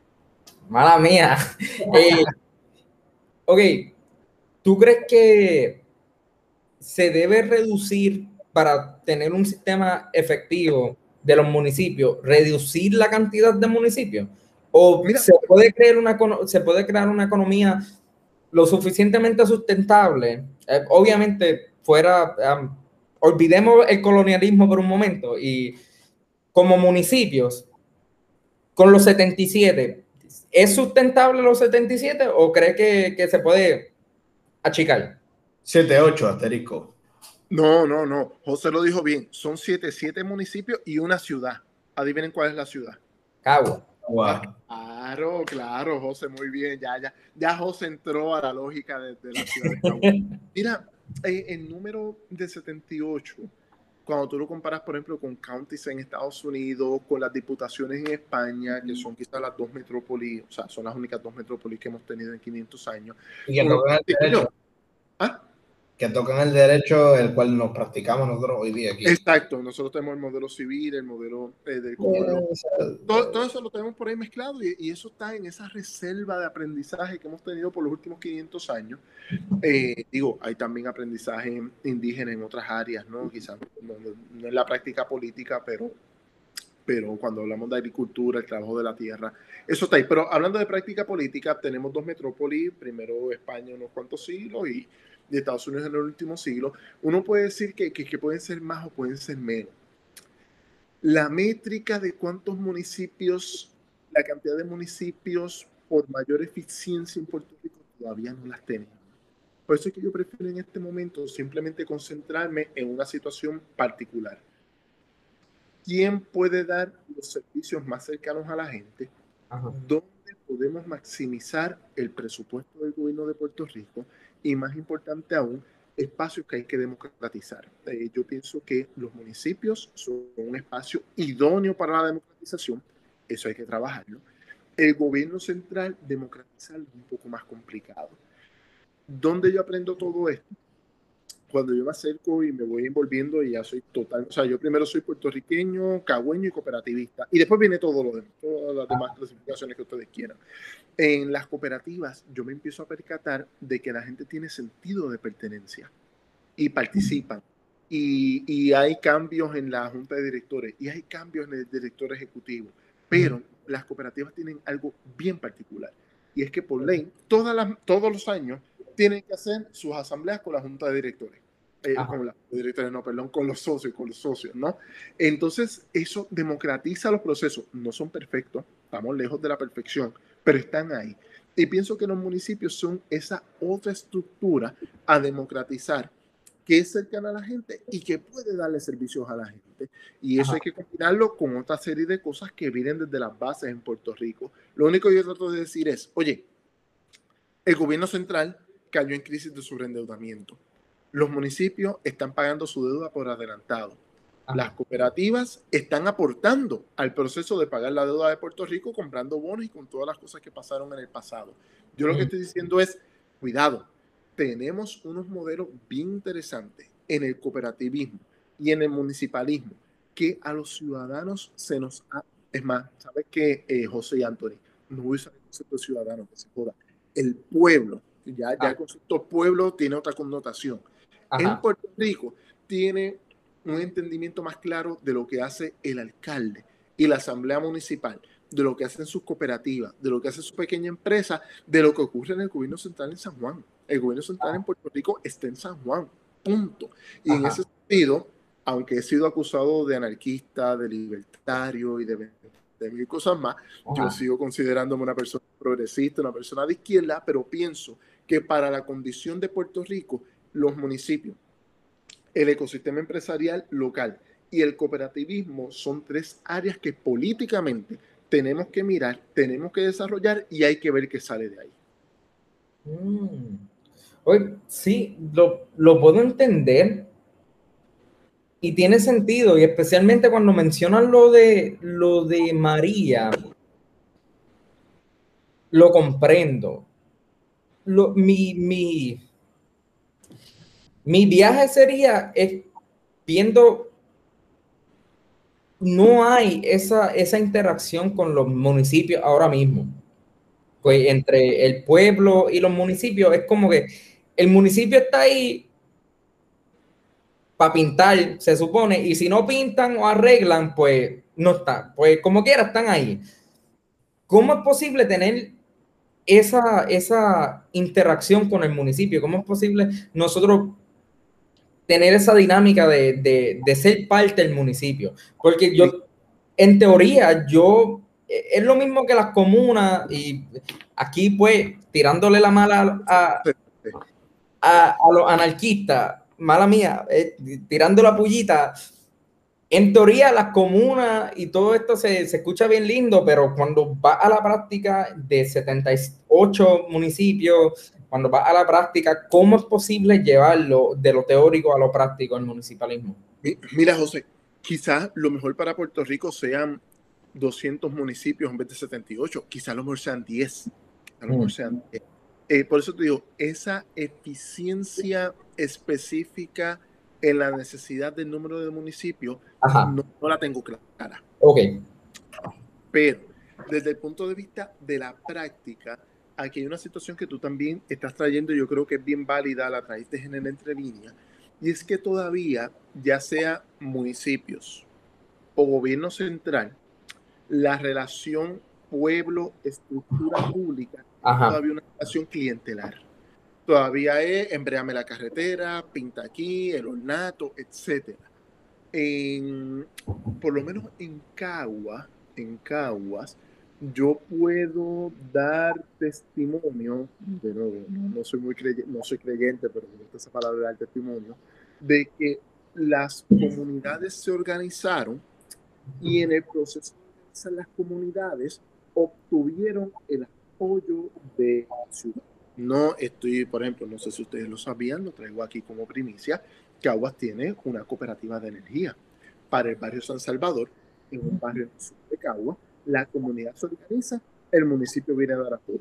Mala mía. Eh, ok, ¿tú crees que se debe reducir para tener un sistema efectivo de los municipios, reducir la cantidad de municipios? ¿O se, puede crear una, se puede crear una economía lo suficientemente sustentable? Eh, obviamente, fuera, olvidemos el colonialismo por un momento y como municipios, con los 77, ¿es sustentable los 77 o cree que, que se puede achicar? 7-8, asterisco. No, no, no. José lo dijo bien. Son 7, 7 municipios y una ciudad. Adivinen cuál es la ciudad. Cagua. Claro, claro, José, muy bien. Ya, ya, ya José entró a la lógica de, la ciudad de Cagua. Mira, eh, el número de 78, cuando tú lo comparas, por ejemplo, con counties en Estados Unidos, con las diputaciones en España, que son quizás las dos metrópolis, o sea, son las únicas dos metrópolis que hemos tenido en 500 años. Y el ¿Ah? Que tocan el derecho el cual nos practicamos nosotros hoy día aquí. Exacto, nosotros tenemos el modelo civil, el modelo eh, del todo, eso lo tenemos por ahí mezclado y, y, eso está en esa reserva de aprendizaje que hemos tenido por los últimos 500 años. Eh, digo, hay también aprendizaje indígena en otras áreas, ¿no? Quizás no, no, en la práctica política, pero, pero cuando hablamos de agricultura, el trabajo de la tierra, eso está ahí. Pero hablando de práctica política, tenemos dos metrópolis, primero España unos cuantos siglos y de Estados Unidos en el último siglo, uno puede decir que, que, pueden ser más o pueden ser menos. La métrica de cuántos municipios, la cantidad de municipios por mayor eficiencia en Puerto Rico todavía no las tenemos. Por eso es que yo prefiero en este momento simplemente concentrarme en una situación particular. ¿Quién puede dar los servicios más cercanos a la gente? ¿Dónde podemos maximizar el presupuesto del gobierno de Puerto Rico? Y más importante aún, espacios que hay que democratizar. Eh, yo pienso que los municipios son un espacio idóneo para la democratización, eso hay que trabajarlo. El gobierno central, democratizarlo es un poco más complicado. ¿Dónde yo aprendo todo esto? Cuando yo me acerco y me voy envolviendo y ya soy total, o sea, yo primero soy puertorriqueño, cagüeño y cooperativista. Y después viene todo lo demás, todas las demás clasificaciones que ustedes quieran. En las cooperativas yo me empiezo a percatar de que la gente tiene sentido de pertenencia y participan. Y, y hay cambios en la junta de directores y hay cambios en el director ejecutivo. Pero las cooperativas tienen algo bien particular. Y es que por ley, todas las, todos los años, tienen que hacer sus asambleas con la junta de directores. Eh, con la directores, no, perdón, con los socios, con los socios, ¿no? Entonces, eso democratiza los procesos. No son perfectos, estamos lejos de la perfección, pero están ahí. Y pienso que los municipios son esa otra estructura a democratizar que es cercana a la gente y que puede darle servicios a la gente. Y eso hay que combinarlo con otra serie de cosas que vienen desde las bases en Puerto Rico. Lo único que yo trato de decir es, oye, el gobierno central cayó en crisis de sobreendeudamiento. Los municipios están pagando su deuda por adelantado. Las cooperativas están aportando al proceso de pagar la deuda de Puerto Rico comprando bonos y con todas las cosas que pasaron en el pasado. Yo lo que estoy diciendo es, cuidado, tenemos unos modelos bien interesantes en el cooperativismo y en el municipalismo que a los ciudadanos se nos ha... Es más, ¿sabes qué, eh, José y Anthony? No voy a usar el concepto de ciudadano, que se joda. El pueblo ya, ya el concepto pueblo tiene otra connotación. En Puerto Rico tiene un entendimiento más claro de lo que hace el alcalde y la asamblea municipal, de lo que hacen sus cooperativas, de lo que hace su pequeña empresa, de lo que ocurre en el gobierno central en San Juan. El gobierno central en Puerto Rico está en San Juan, punto. Y en ese sentido, aunque he sido acusado de anarquista, de libertario y de de mil cosas más. Yo sigo considerándome una persona progresista, una persona de izquierda, pero pienso que para la condición de Puerto Rico, los municipios el ecosistema empresarial local y el cooperativismo son tres áreas que políticamente tenemos que mirar, tenemos que desarrollar y hay que ver qué sale de ahí. Mm. sí, lo, lo, puedo entender y tiene sentido, y especialmente cuando mencionan lo de, lo de María, lo comprendo. Lo, mi, mi, mi viaje sería viendo no hay esa, esa interacción con los municipios ahora mismo. Pues entre el pueblo y los municipios es como que el municipio está ahí para pintar, se supone, y si no pintan o arreglan, pues no está. Pues como quiera, están ahí. ¿Cómo es posible tener esa, esa interacción con el municipio? ¿Cómo es posible nosotros tener esa dinámica de, ser parte del municipio. Porque yo, en teoría, yo, e, es lo mismo que las comunas y aquí pues tirándole la mala a, a, los anarquistas, mala mía, eh, tirando la pullita. En teoría, las comunas y todo esto se, se, escucha bien lindo, pero cuando va a la práctica de 78 municipios, cuando va a la práctica, ¿cómo es posible llevarlo de lo teórico a lo práctico en municipalismo? Mira, José, quizás lo mejor para Puerto Rico sean 200 municipios en vez de 78, quizás lo mejor sean 10. A lo mejor mm. sean 10. Eh, por eso te digo, esa eficiencia específica en la necesidad del número de municipios no, no, la tengo clara. Ok. Pero desde el punto de vista de la práctica, aquí hay una situación que tú también estás trayendo, yo creo que es bien válida, la traíste en el entrelínea, y es que todavía, ya sea municipios o gobierno central, la relación pueblo-estructura pública es todavía una relación clientelar. Todavía es embreame la carretera, pinta aquí, el ornato, etc. En, por lo menos en Cagua, en Caguas, yo puedo dar testimonio, de nuevo, no, soy muy creyente, no soy creyente, pero me gusta esa palabra dar testimonio, de que las comunidades se organizaron y en el proceso de las comunidades obtuvieron el apoyo de la ciudad. No estoy, por ejemplo, no sé si ustedes lo sabían, lo traigo aquí como primicia, Caguas tiene una cooperativa de energía para el barrio San Salvador, en un barrio de Caguas, la comunidad se organiza, el municipio viene a dar apoyo.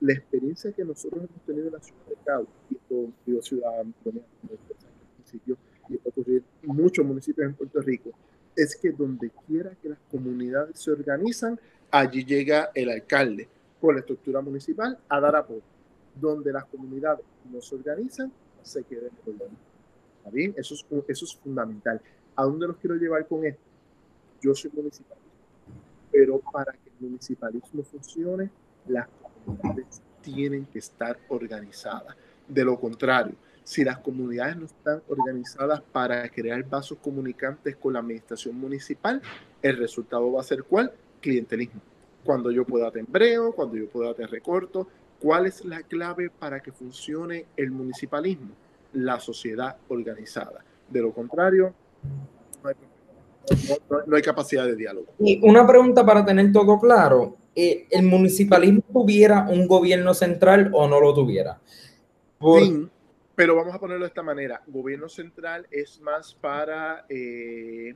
La experiencia que nosotros hemos tenido en la ciudad de Cabo, y esto digo ciudad, municipio, y esto ocurre en muchos municipios en Puerto Rico, es que donde quiera que las comunidades se organizan, allí llega el alcalde con la estructura municipal a dar apoyo. Donde las comunidades no se organizan, se queden en el ¿Está bien? Eso es, eso es fundamental. ¿A dónde los quiero llevar con esto? Yo soy municipal pero para que el municipalismo funcione, las comunidades tienen que estar organizadas. De lo contrario, si las comunidades no están organizadas para crear vasos comunicantes con la administración municipal, el resultado va a ser cuál? Clientelismo. Cuando yo pueda te embreo, cuando yo pueda te recorto. ¿Cuál es la clave para que funcione el municipalismo? La sociedad organizada. De lo contrario, no hay no, hay capacidad de diálogo. Y una pregunta para tener todo claro. Eh, ¿El municipalismo tuviera un gobierno central o no lo tuviera? Sí, pero vamos a ponerlo de esta manera. Gobierno central es más para eh,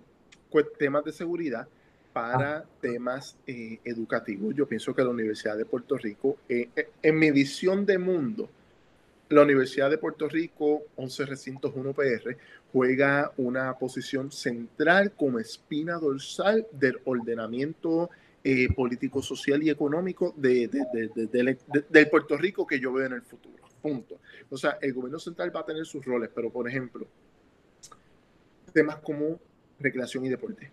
temas de seguridad, para ah. temas eh, educativos. Yo pienso que la Universidad de Puerto Rico, en mi visión de mundo, la Universidad de Puerto Rico, 11 recintos 1 PR, juega una posición central como espina dorsal del ordenamiento eh, político, social y económico de, del Puerto Rico que yo veo en el futuro. Punto. O sea, el gobierno central va a tener sus roles, pero por ejemplo, temas como recreación y deporte,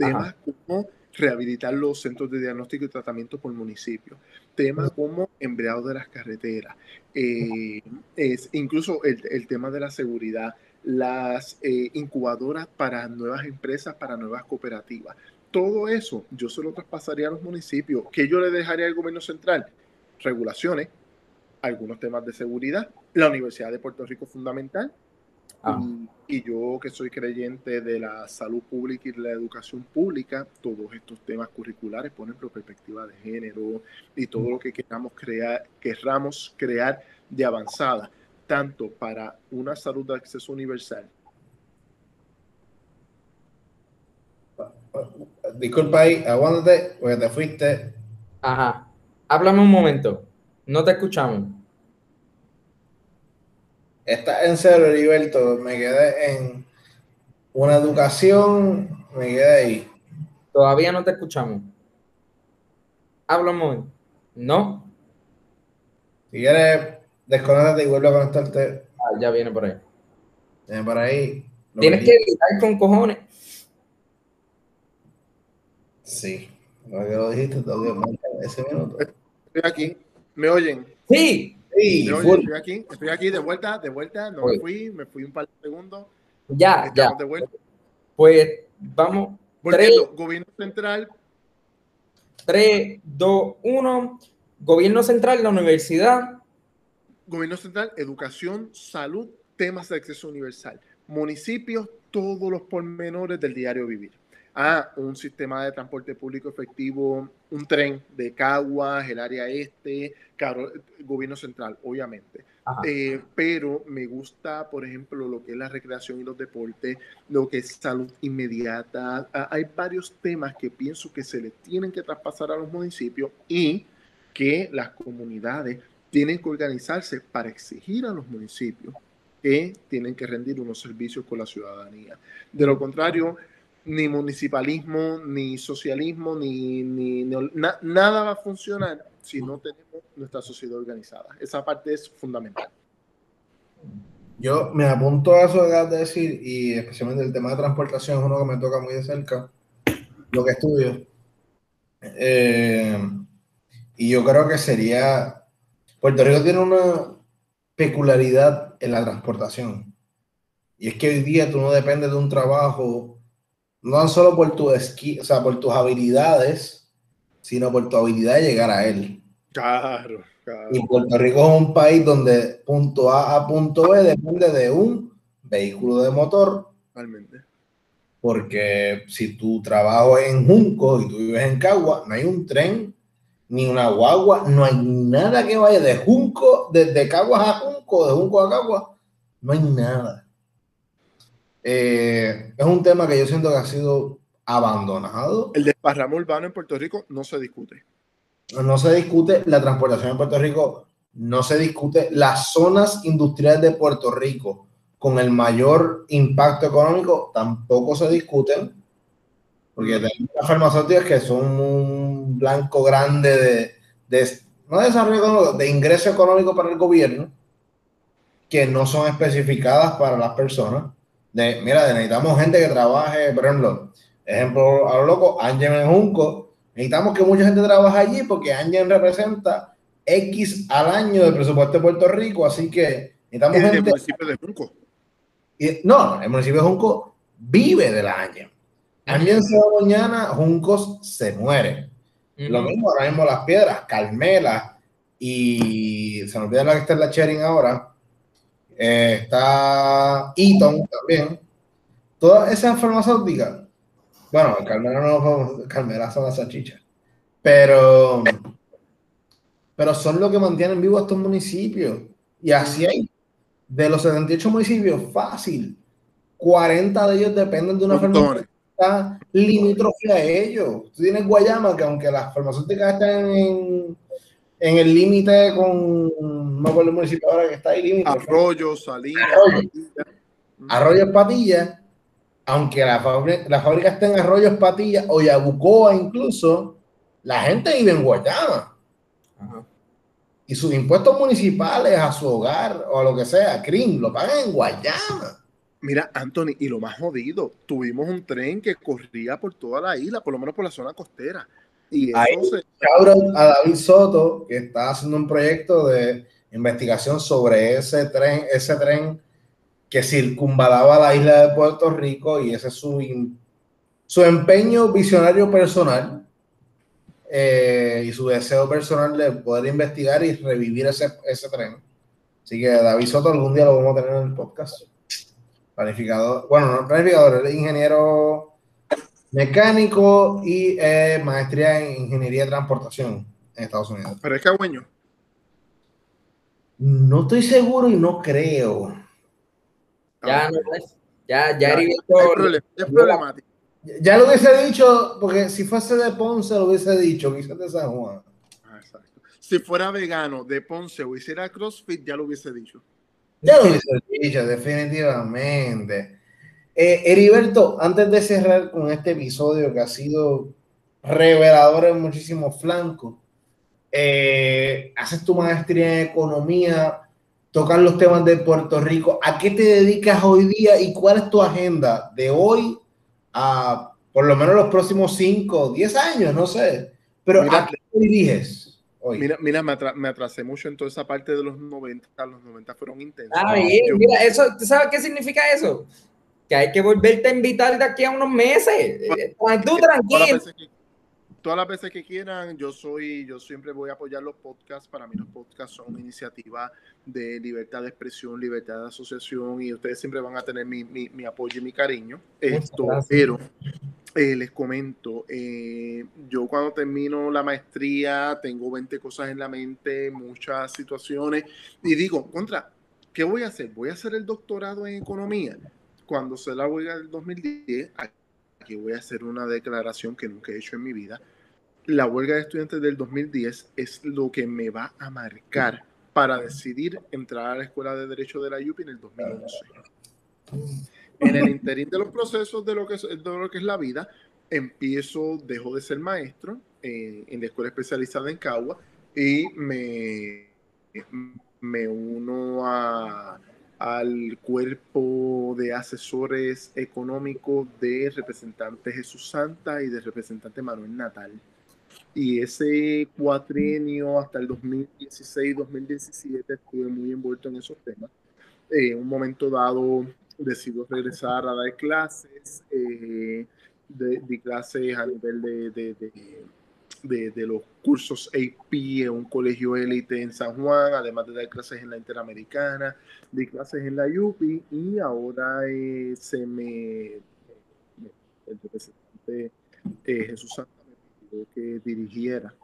temas como rehabilitar los centros de diagnóstico y tratamiento por municipio, temas como embreado de las carreteras, eh, es incluso el, el tema de la seguridad, las eh, incubadoras para nuevas empresas, para nuevas cooperativas. Todo eso yo se lo traspasaría a los municipios. que yo le dejaría al gobierno central? Regulaciones, algunos temas de seguridad, la Universidad de Puerto Rico fundamental, Ah. Y, yo que soy creyente de la salud pública y de la educación pública, todos estos temas curriculares ponen perspectiva de género y todo lo que queramos crear, querramos crear de avanzada, tanto para una salud de acceso universal Disculpa ahí, aguántate, porque te fuiste. Ajá. Háblame un momento. No te escuchamos. Está en serio, Heriberto. Me quedé en una educación, me quedé ahí. Todavía no te escuchamos. Habla un momento. ¿No? Si quieres, desconéctate y vuelve a conectarte. Ah, ya viene por ahí. Viene por ahí. Tienes que editar con cojones. Sí, lo que lo dijiste todavía ese minuto. Estoy aquí, ¿me oyen? Sí. Sí Estoy aquí, estoy aquí de vuelta, de vuelta, no me fui, me fui un par de segundos. Ya, ya. De vuelta. Pues vamos. Volviendo, gobierno central. 3, 2, 1. Gobierno central, la universidad. Gobierno central, educación, salud, temas de acceso universal. Municipios, todos los pormenores del diario vivir a un sistema de transporte público efectivo, un tren de Caguas, el área este, claro, gobierno central, obviamente. Eh, pero me gusta, por ejemplo, lo que es la recreación y los deportes, lo que es salud inmediata. Ah, hay varios temas que pienso que se le tienen que traspasar a los municipios y que las comunidades tienen que organizarse para exigir a los municipios que tienen que rendir unos servicios con la ciudadanía. De lo contrario, ni municipalismo, ni socialismo, ni, nada va a funcionar si no tenemos nuestra sociedad organizada. Esa parte es fundamental. Yo me apunto a eso de decir y especialmente el tema de transportación es uno que me toca muy de cerca, lo que estudio. Eh, y yo creo que sería, Puerto Rico tiene una peculiaridad en la transportación. Y es que hoy día tú no dependes de un trabajo no solo por, tu esqui, o sea, por tus habilidades, sino por tu habilidad de llegar a él. Claro, claro. Y Puerto Rico es un país donde punto A a punto B depende de un vehículo de motor. Realmente. Porque si tu trabajo es en Junco y tú vives en Cagua, no hay un tren ni una guagua, no hay nada que vaya de Junco, desde Caguas a Junco, de Junco a Cagua, no hay nada. Eh, es un tema que yo siento que ha sido abandonado. El desparramo urbano en Puerto Rico no se discute. No se discute la transportación en Puerto Rico, no se discute las zonas industriales de Puerto Rico con el mayor impacto económico tampoco se discuten, porque tenemos las farmacéuticas que son un blanco grande de, de no de desarrollo de ingreso económico para el gobierno, que no son especificadas para las personas de, mira, necesitamos gente que trabaje, por ejemplo, ejemplo a lo loco, Angen en Junco, necesitamos que mucha gente trabaje allí porque Angen representa X al año del presupuesto de Puerto Rico, así que necesitamos gente... el municipio de Junco? Y, no, el municipio de Junco vive de la Angen. Angen se va mañana, Juncos se muere. Lo mismo ahora mismo las piedras, Carmela y se nos olvida la que está en la sharing ahora, eh, está Eaton también. Todas esas farmacéuticas, bueno, Carmela no Carmela son las salchichas, pero, pero son los que mantienen vivos estos municipios. Y así hay, de los 78 municipios, fácil, 40 de ellos dependen de una farmacéutica limítrofe a ellos. Tú tienes Guayama, que aunque las farmacéuticas están en en el límite con, no por el municipio ahora que está ahí límite. Arroyo, Salinas, Arroyo, Patilla, aunque la fábrica, la fábrica esté en Arroyo Patilla o Yabucoa incluso, la gente vive en Guayama. Y sus impuestos municipales a su hogar o a lo que sea, CRIM, lo pagan en Guayama. Mira, Anthony, y lo más jodido, tuvimos un tren que corría por toda la isla, por lo menos por la zona costera. Y Ahí, a David Soto, que está haciendo un proyecto de investigación sobre ese tren, ese tren que circunvalaba la isla de Puerto Rico y ese es su, su empeño visionario personal eh, y su deseo personal de poder investigar y revivir ese, ese tren. Así que David Soto algún día lo vamos a tener en el podcast. planificador, bueno, no planificador, es ingeniero mecánico y eh, maestría en ingeniería de transportación en Estados Unidos. Pero es cagüeño. No estoy seguro y no creo. Ya, Ah, no, ya, ya, es problemático. Ya lo hubiese dicho, porque si fuese de Ponce lo hubiese dicho, quizás de San Juan. Ah, exacto. Si fuera vegano de Ponce o hiciera CrossFit, ya lo hubiese dicho. Ya lo hubiese dicho, definitivamente. Eh, Heriberto, antes de cerrar con este episodio que ha sido revelador en muchísimos flancos, eh, haces tu maestría en economía, tocas los temas de Puerto Rico. ¿A qué te dedicas hoy día y cuál es tu agenda de hoy a por lo menos los próximos 5 o 10 años? No sé. Pero Mira, ¿a qué te diriges hoy? Mira, mira me, atra- me atrasé mucho en toda esa parte de los 90. Los 90 fueron intensos. Ah, bien, Yo- mira, eso, ¿tú sabes qué significa eso? Que hay que volverte a invitar de aquí a unos meses. Tú todas las tranquilo. veces que, todas las veces que quieran, yo soy, yo siempre voy a apoyar los podcasts. Para mí los podcasts son una iniciativa de libertad de expresión, libertad de asociación y ustedes siempre van a tener mi, mi- mi apoyo y mi cariño. Esto, pero eh, les comento, eh, yo cuando termino la maestría tengo 20 cosas en la mente, muchas situaciones y digo, contra, ¿qué voy a hacer? Voy a hacer el doctorado en economía. Cuando se la huelga del 2010, aquí voy a hacer una declaración que nunca he hecho en mi vida. La huelga de estudiantes del 2010 es lo que me va a marcar para decidir entrar a la Escuela de Derecho de la UPI en el 2011. En el interín de los procesos de lo que es, de lo que es la vida, empiezo, dejo de ser maestro eh, en la escuela especializada en Cagua y me, me uno a, al cuerpo de asesores económicos de representante Jesús Santa y de representante Manuel Natal. Y ese cuatrienio hasta el 2016-2017 estuve muy envuelto en esos temas. Eh, en un momento dado decido regresar a dar clases, eh, de, di clases a nivel de, de, de, de, de los cursos AP en un colegio élite en San Juan, además de dar clases en la Interamericana, di clases en la UPI y ahora eh, se me, el representante eh, Jesús Santa me pidió que dirigiera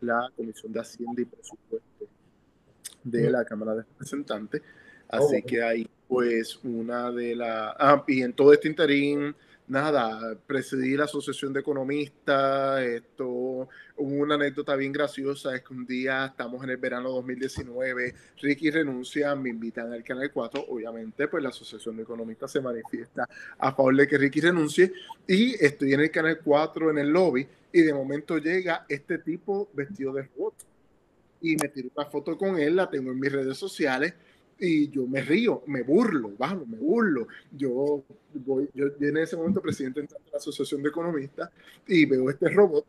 la Comisión de Hacienda y Presupuesto de la Cámara de Representantes. Así Oh. que ahí, pues, una de las. Ah, y en todo este interín, nada, presidí la Asociación de Economistas. Esto, una anécdota bien graciosa: es que un día estamos en el verano 2019, Ricky renuncia, me invitan al Canal 4. Obviamente, pues la Asociación de Economistas se manifiesta a favor de que Ricky renuncie. Y estoy en el Canal 4 en el lobby, y de momento llega este tipo vestido de robot. Y me tiro una foto con él, la tengo en mis redes sociales y yo me río, me burlo, vamos, me burlo. Yo voy, yo, yo en ese momento presidente de la Asociación de Economistas y veo este robot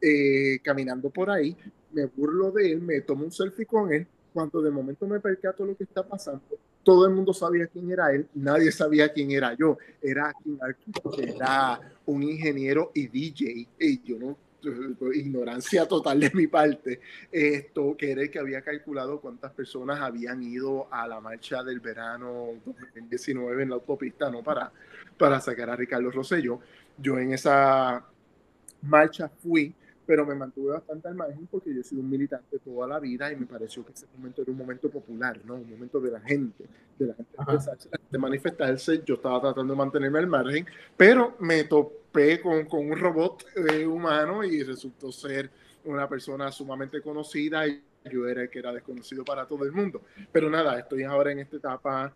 eh, caminando por ahí, me burlo de él, me tomo un selfie con él, cuando de momento me percato lo que está pasando, todo el mundo sabía quién era él, nadie sabía quién era yo, era era un ingeniero y DJ, y yo no ignorancia total de mi parte, esto que era el que había calculado cuántas personas habían ido a la marcha del verano 2019 en la autopista, ¿no? Para, para sacar a Ricardo Rosselló. Yo en esa marcha fui, pero me mantuve bastante al margen porque yo he sido un militante toda la vida y me pareció que ese momento era un momento popular, ¿no? Un momento de la gente, de la gente, de manifestarse. Yo estaba tratando de mantenerme al margen, pero me topé con, con un robot eh, humano y resultó ser una persona sumamente conocida y yo era el que era desconocido para todo el mundo. Pero nada, estoy ahora en esta etapa,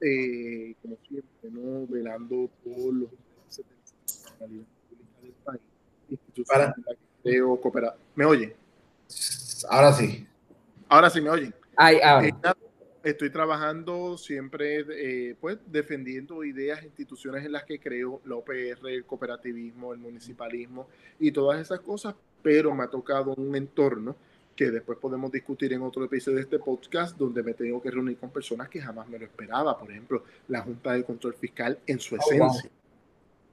eh, como siempre, ¿no? Velando por los intereses de la pública del país. Para- que creo cooperar. ¿Me oyen? Ahora sí. Ahora sí me oyen. Ay, ahora. Eh, nada, estoy trabajando siempre, eh, pues, defendiendo ideas, instituciones en las que creo, la OPR, el cooperativismo, el municipalismo y todas esas cosas, pero me ha tocado un entorno que después podemos discutir en otro episodio de este podcast, donde me tengo que reunir con personas que jamás me lo esperaba. Por ejemplo, la Junta de Control Fiscal en su Oh, wow. esencia.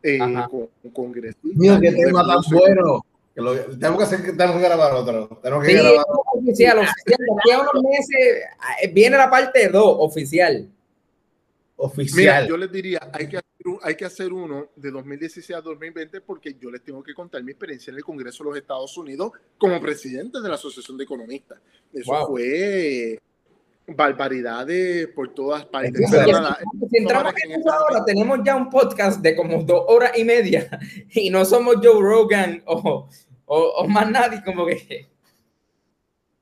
Eh, con, con congresistas. Mío, qué de tema tan bueno. Que lo- tenemos, que hacer, tenemos que grabar otro. Tenemos que Sí, grabar oficial, oficial. De aquí a unos meses eh, viene la parte 2, oficial. oficial. yo les diría, hay que, hacer, hay que hacer uno de 2016 a 2020 porque yo les tengo que contar mi experiencia en el Congreso de los Estados Unidos como presidente de la Asociación de Economistas. Eso fue barbaridades por todas partes. si entramos en eso ahora, tenemos ya un podcast de como dos horas y media y no somos Joe Rogan o, o, más nadie, como que...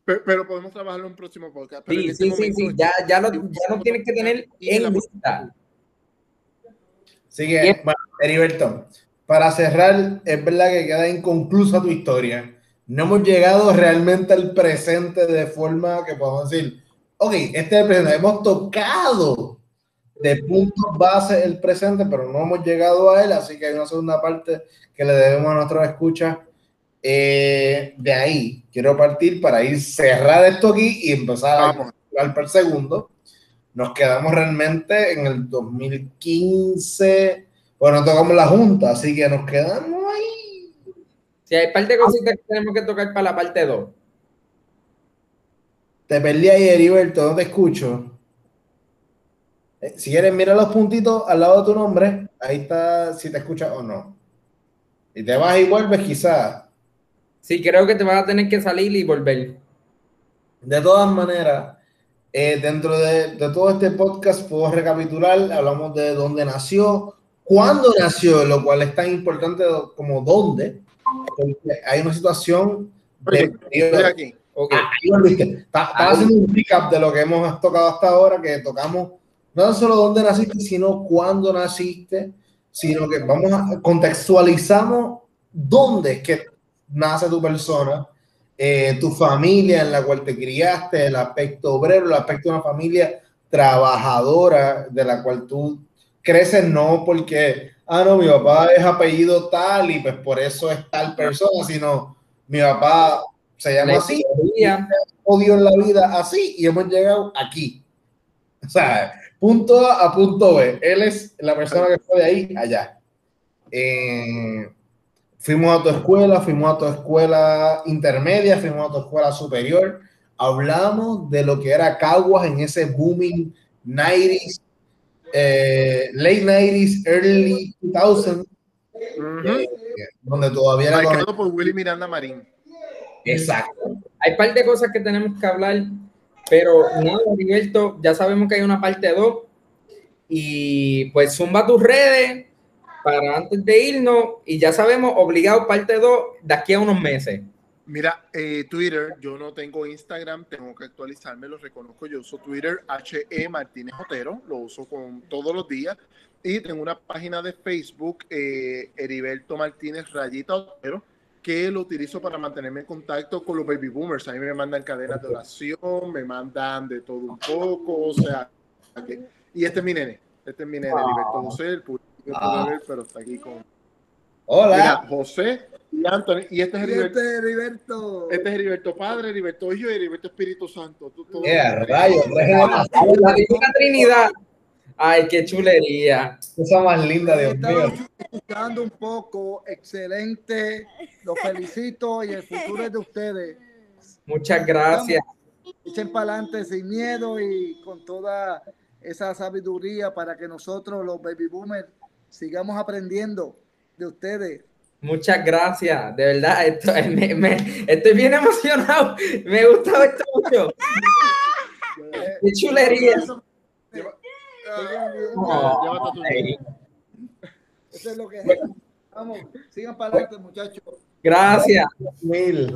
Pero, podemos trabajarlo en un próximo podcast. sí, este sí, sí, ya, ya, lo, ya lo tienes que tener en lista. Así que, bueno, Heriberto, para cerrar, es verdad que queda inconclusa tu historia. No hemos llegado realmente al presente de forma que podemos decir, ok, este es el presente. Hemos tocado de puntos base el presente, pero no hemos llegado a él, así que hay una segunda parte que le debemos a nuestros escuchas eh, de ahí quiero partir para ir cerrar esto aquí y empezar a jugar para el segundo. Nos quedamos realmente en el 2015. Bueno, tocamos la junta, así que nos quedamos ahí. Si hay parte de cositas que tenemos que tocar para la parte 2. Te perdí ahí, Heriberto, no te escucho. Eh, si quieres, mira los puntitos al lado de tu nombre. Ahí está si te escuchas o no. Y te vas y vuelves, quizás. Sí, creo que te vas a tener que salir y volver. De todas maneras, eh, dentro de, todo este podcast puedo recapitular, hablamos de dónde nació, cuándo nació, lo cual es tan importante como dónde, porque hay una situación de... aquí. Okay. Ah, haciendo un recap de lo que hemos tocado hasta ahora, que tocamos no solo dónde naciste, sino cuándo naciste, sino que vamos a contextualizamos dónde es que nace tu persona, eh, tu familia en la cual te criaste, el aspecto obrero, el aspecto de una familia trabajadora de la cual tú creces no porque, ah, no, mi papá es apellido tal y pues por eso es tal persona, sino mi papá se llama así, odio en la vida así y hemos llegado aquí. O sea, punto A a punto B. Él es la persona que fue de ahí allá. Eh, Fuimos a tu escuela, fuimos a tu escuela intermedia, fuimos a tu escuela superior. Hablamos de lo que era Caguas en ese booming 90s, eh, late 90s, early 2000s, eh, donde todavía era. por Willy Miranda Marín. Exacto. Hay un par de cosas que tenemos que hablar, pero nada, Roberto, ya sabemos que hay una parte 2. Y pues zumba tus redes, para antes de irnos, y ya sabemos, obligado parte 2 de aquí a unos meses. Mira, eh, Twitter, yo no tengo Instagram, tengo que actualizarme, lo reconozco, yo uso Twitter, HE Martínez Otero, lo uso con, todos los días, y tengo una página de Facebook, eh, Heriberto Martínez Rayita Otero, que lo utilizo para mantenerme en contacto con los baby boomers. A mí me mandan cadenas de oración, me mandan de todo un poco, o sea, y este es mi nene, este es mi nene, Heriberto José, el Ah. pero está aquí con. Hola. José y Anthony. Y este es Heriberto. Este es Heriberto Padre, Heriberto Hijo y Heriberto Espíritu Santo. La Trinidad. Ay, qué chulería. Cosa más linda, Dios mío. Escuchando un poco, excelente. Los felicito y el futuro es de ustedes. Muchas gracias. Echen para adelante sin miedo y con toda esa sabiduría para que nosotros, los baby boomers, sigamos aprendiendo de ustedes. Muchas gracias, de verdad, estoy bien emocionado, me gusta esto mucho. Qué chulería. Eso es lo que Vamos, sigan para adelante, muchachos. Gracias. Mil.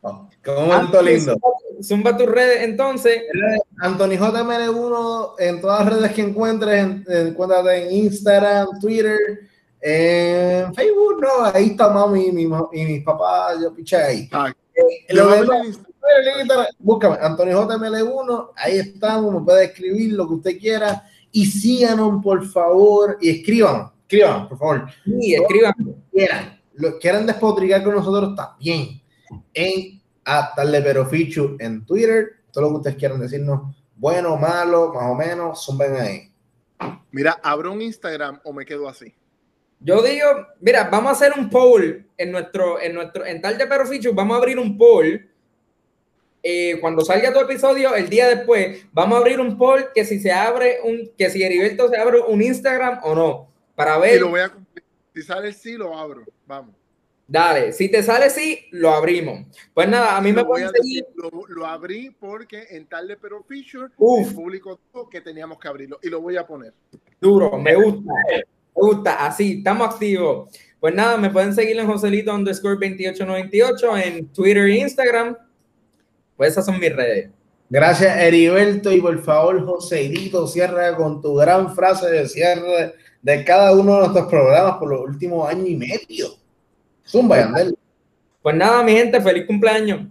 Como Anto lindo. Zumba tus redes entonces. Anthony JML1 en todas las redes que encuentres, en, en Instagram, Twitter, en Facebook, no, ahí está mami mi, y mis papás, yo piché ahí. Ah, eh, búscame, Anthony JML1, ahí estamos, me puede escribir lo que usted quiera y síganos por favor y escriban, escriban, por favor. Sí, escriban. Quieran, lo quieran despotricar con nosotros también en a darle pero fichu en Twitter, todo lo que ustedes quieran decirnos, bueno, malo, más o menos, zumben ahí. Mira, ¿abro un Instagram o me quedo así? Yo digo, mira, vamos a hacer un poll en nuestro, en nuestro, en tal de pero fichu, vamos a abrir un poll eh, cuando salga tu episodio, el día después, vamos a abrir un poll que si se abre un, que si Heriberto se abre un Instagram o no, para ver. lo voy a, si sale sí, lo abro. Vamos. Dale, si te sale sí, lo abrimos. Pues nada, a mí me pueden seguir. lo, abrí porque en tal de Pero Feature el público que teníamos que abrirlo y lo voy a poner. Duro, me gusta, me gusta, así, estamos activos. Pues nada, me pueden seguir en Joselito underscore 2898 en Twitter e Instagram. Pues esas son mis redes. Gracias, Heriberto. Y por favor, Joselito, cierra con tu gran frase de cierre de cada uno de nuestros programas por los últimos años y medio. Zumba, Pues nada, mi gente, feliz cumpleaños.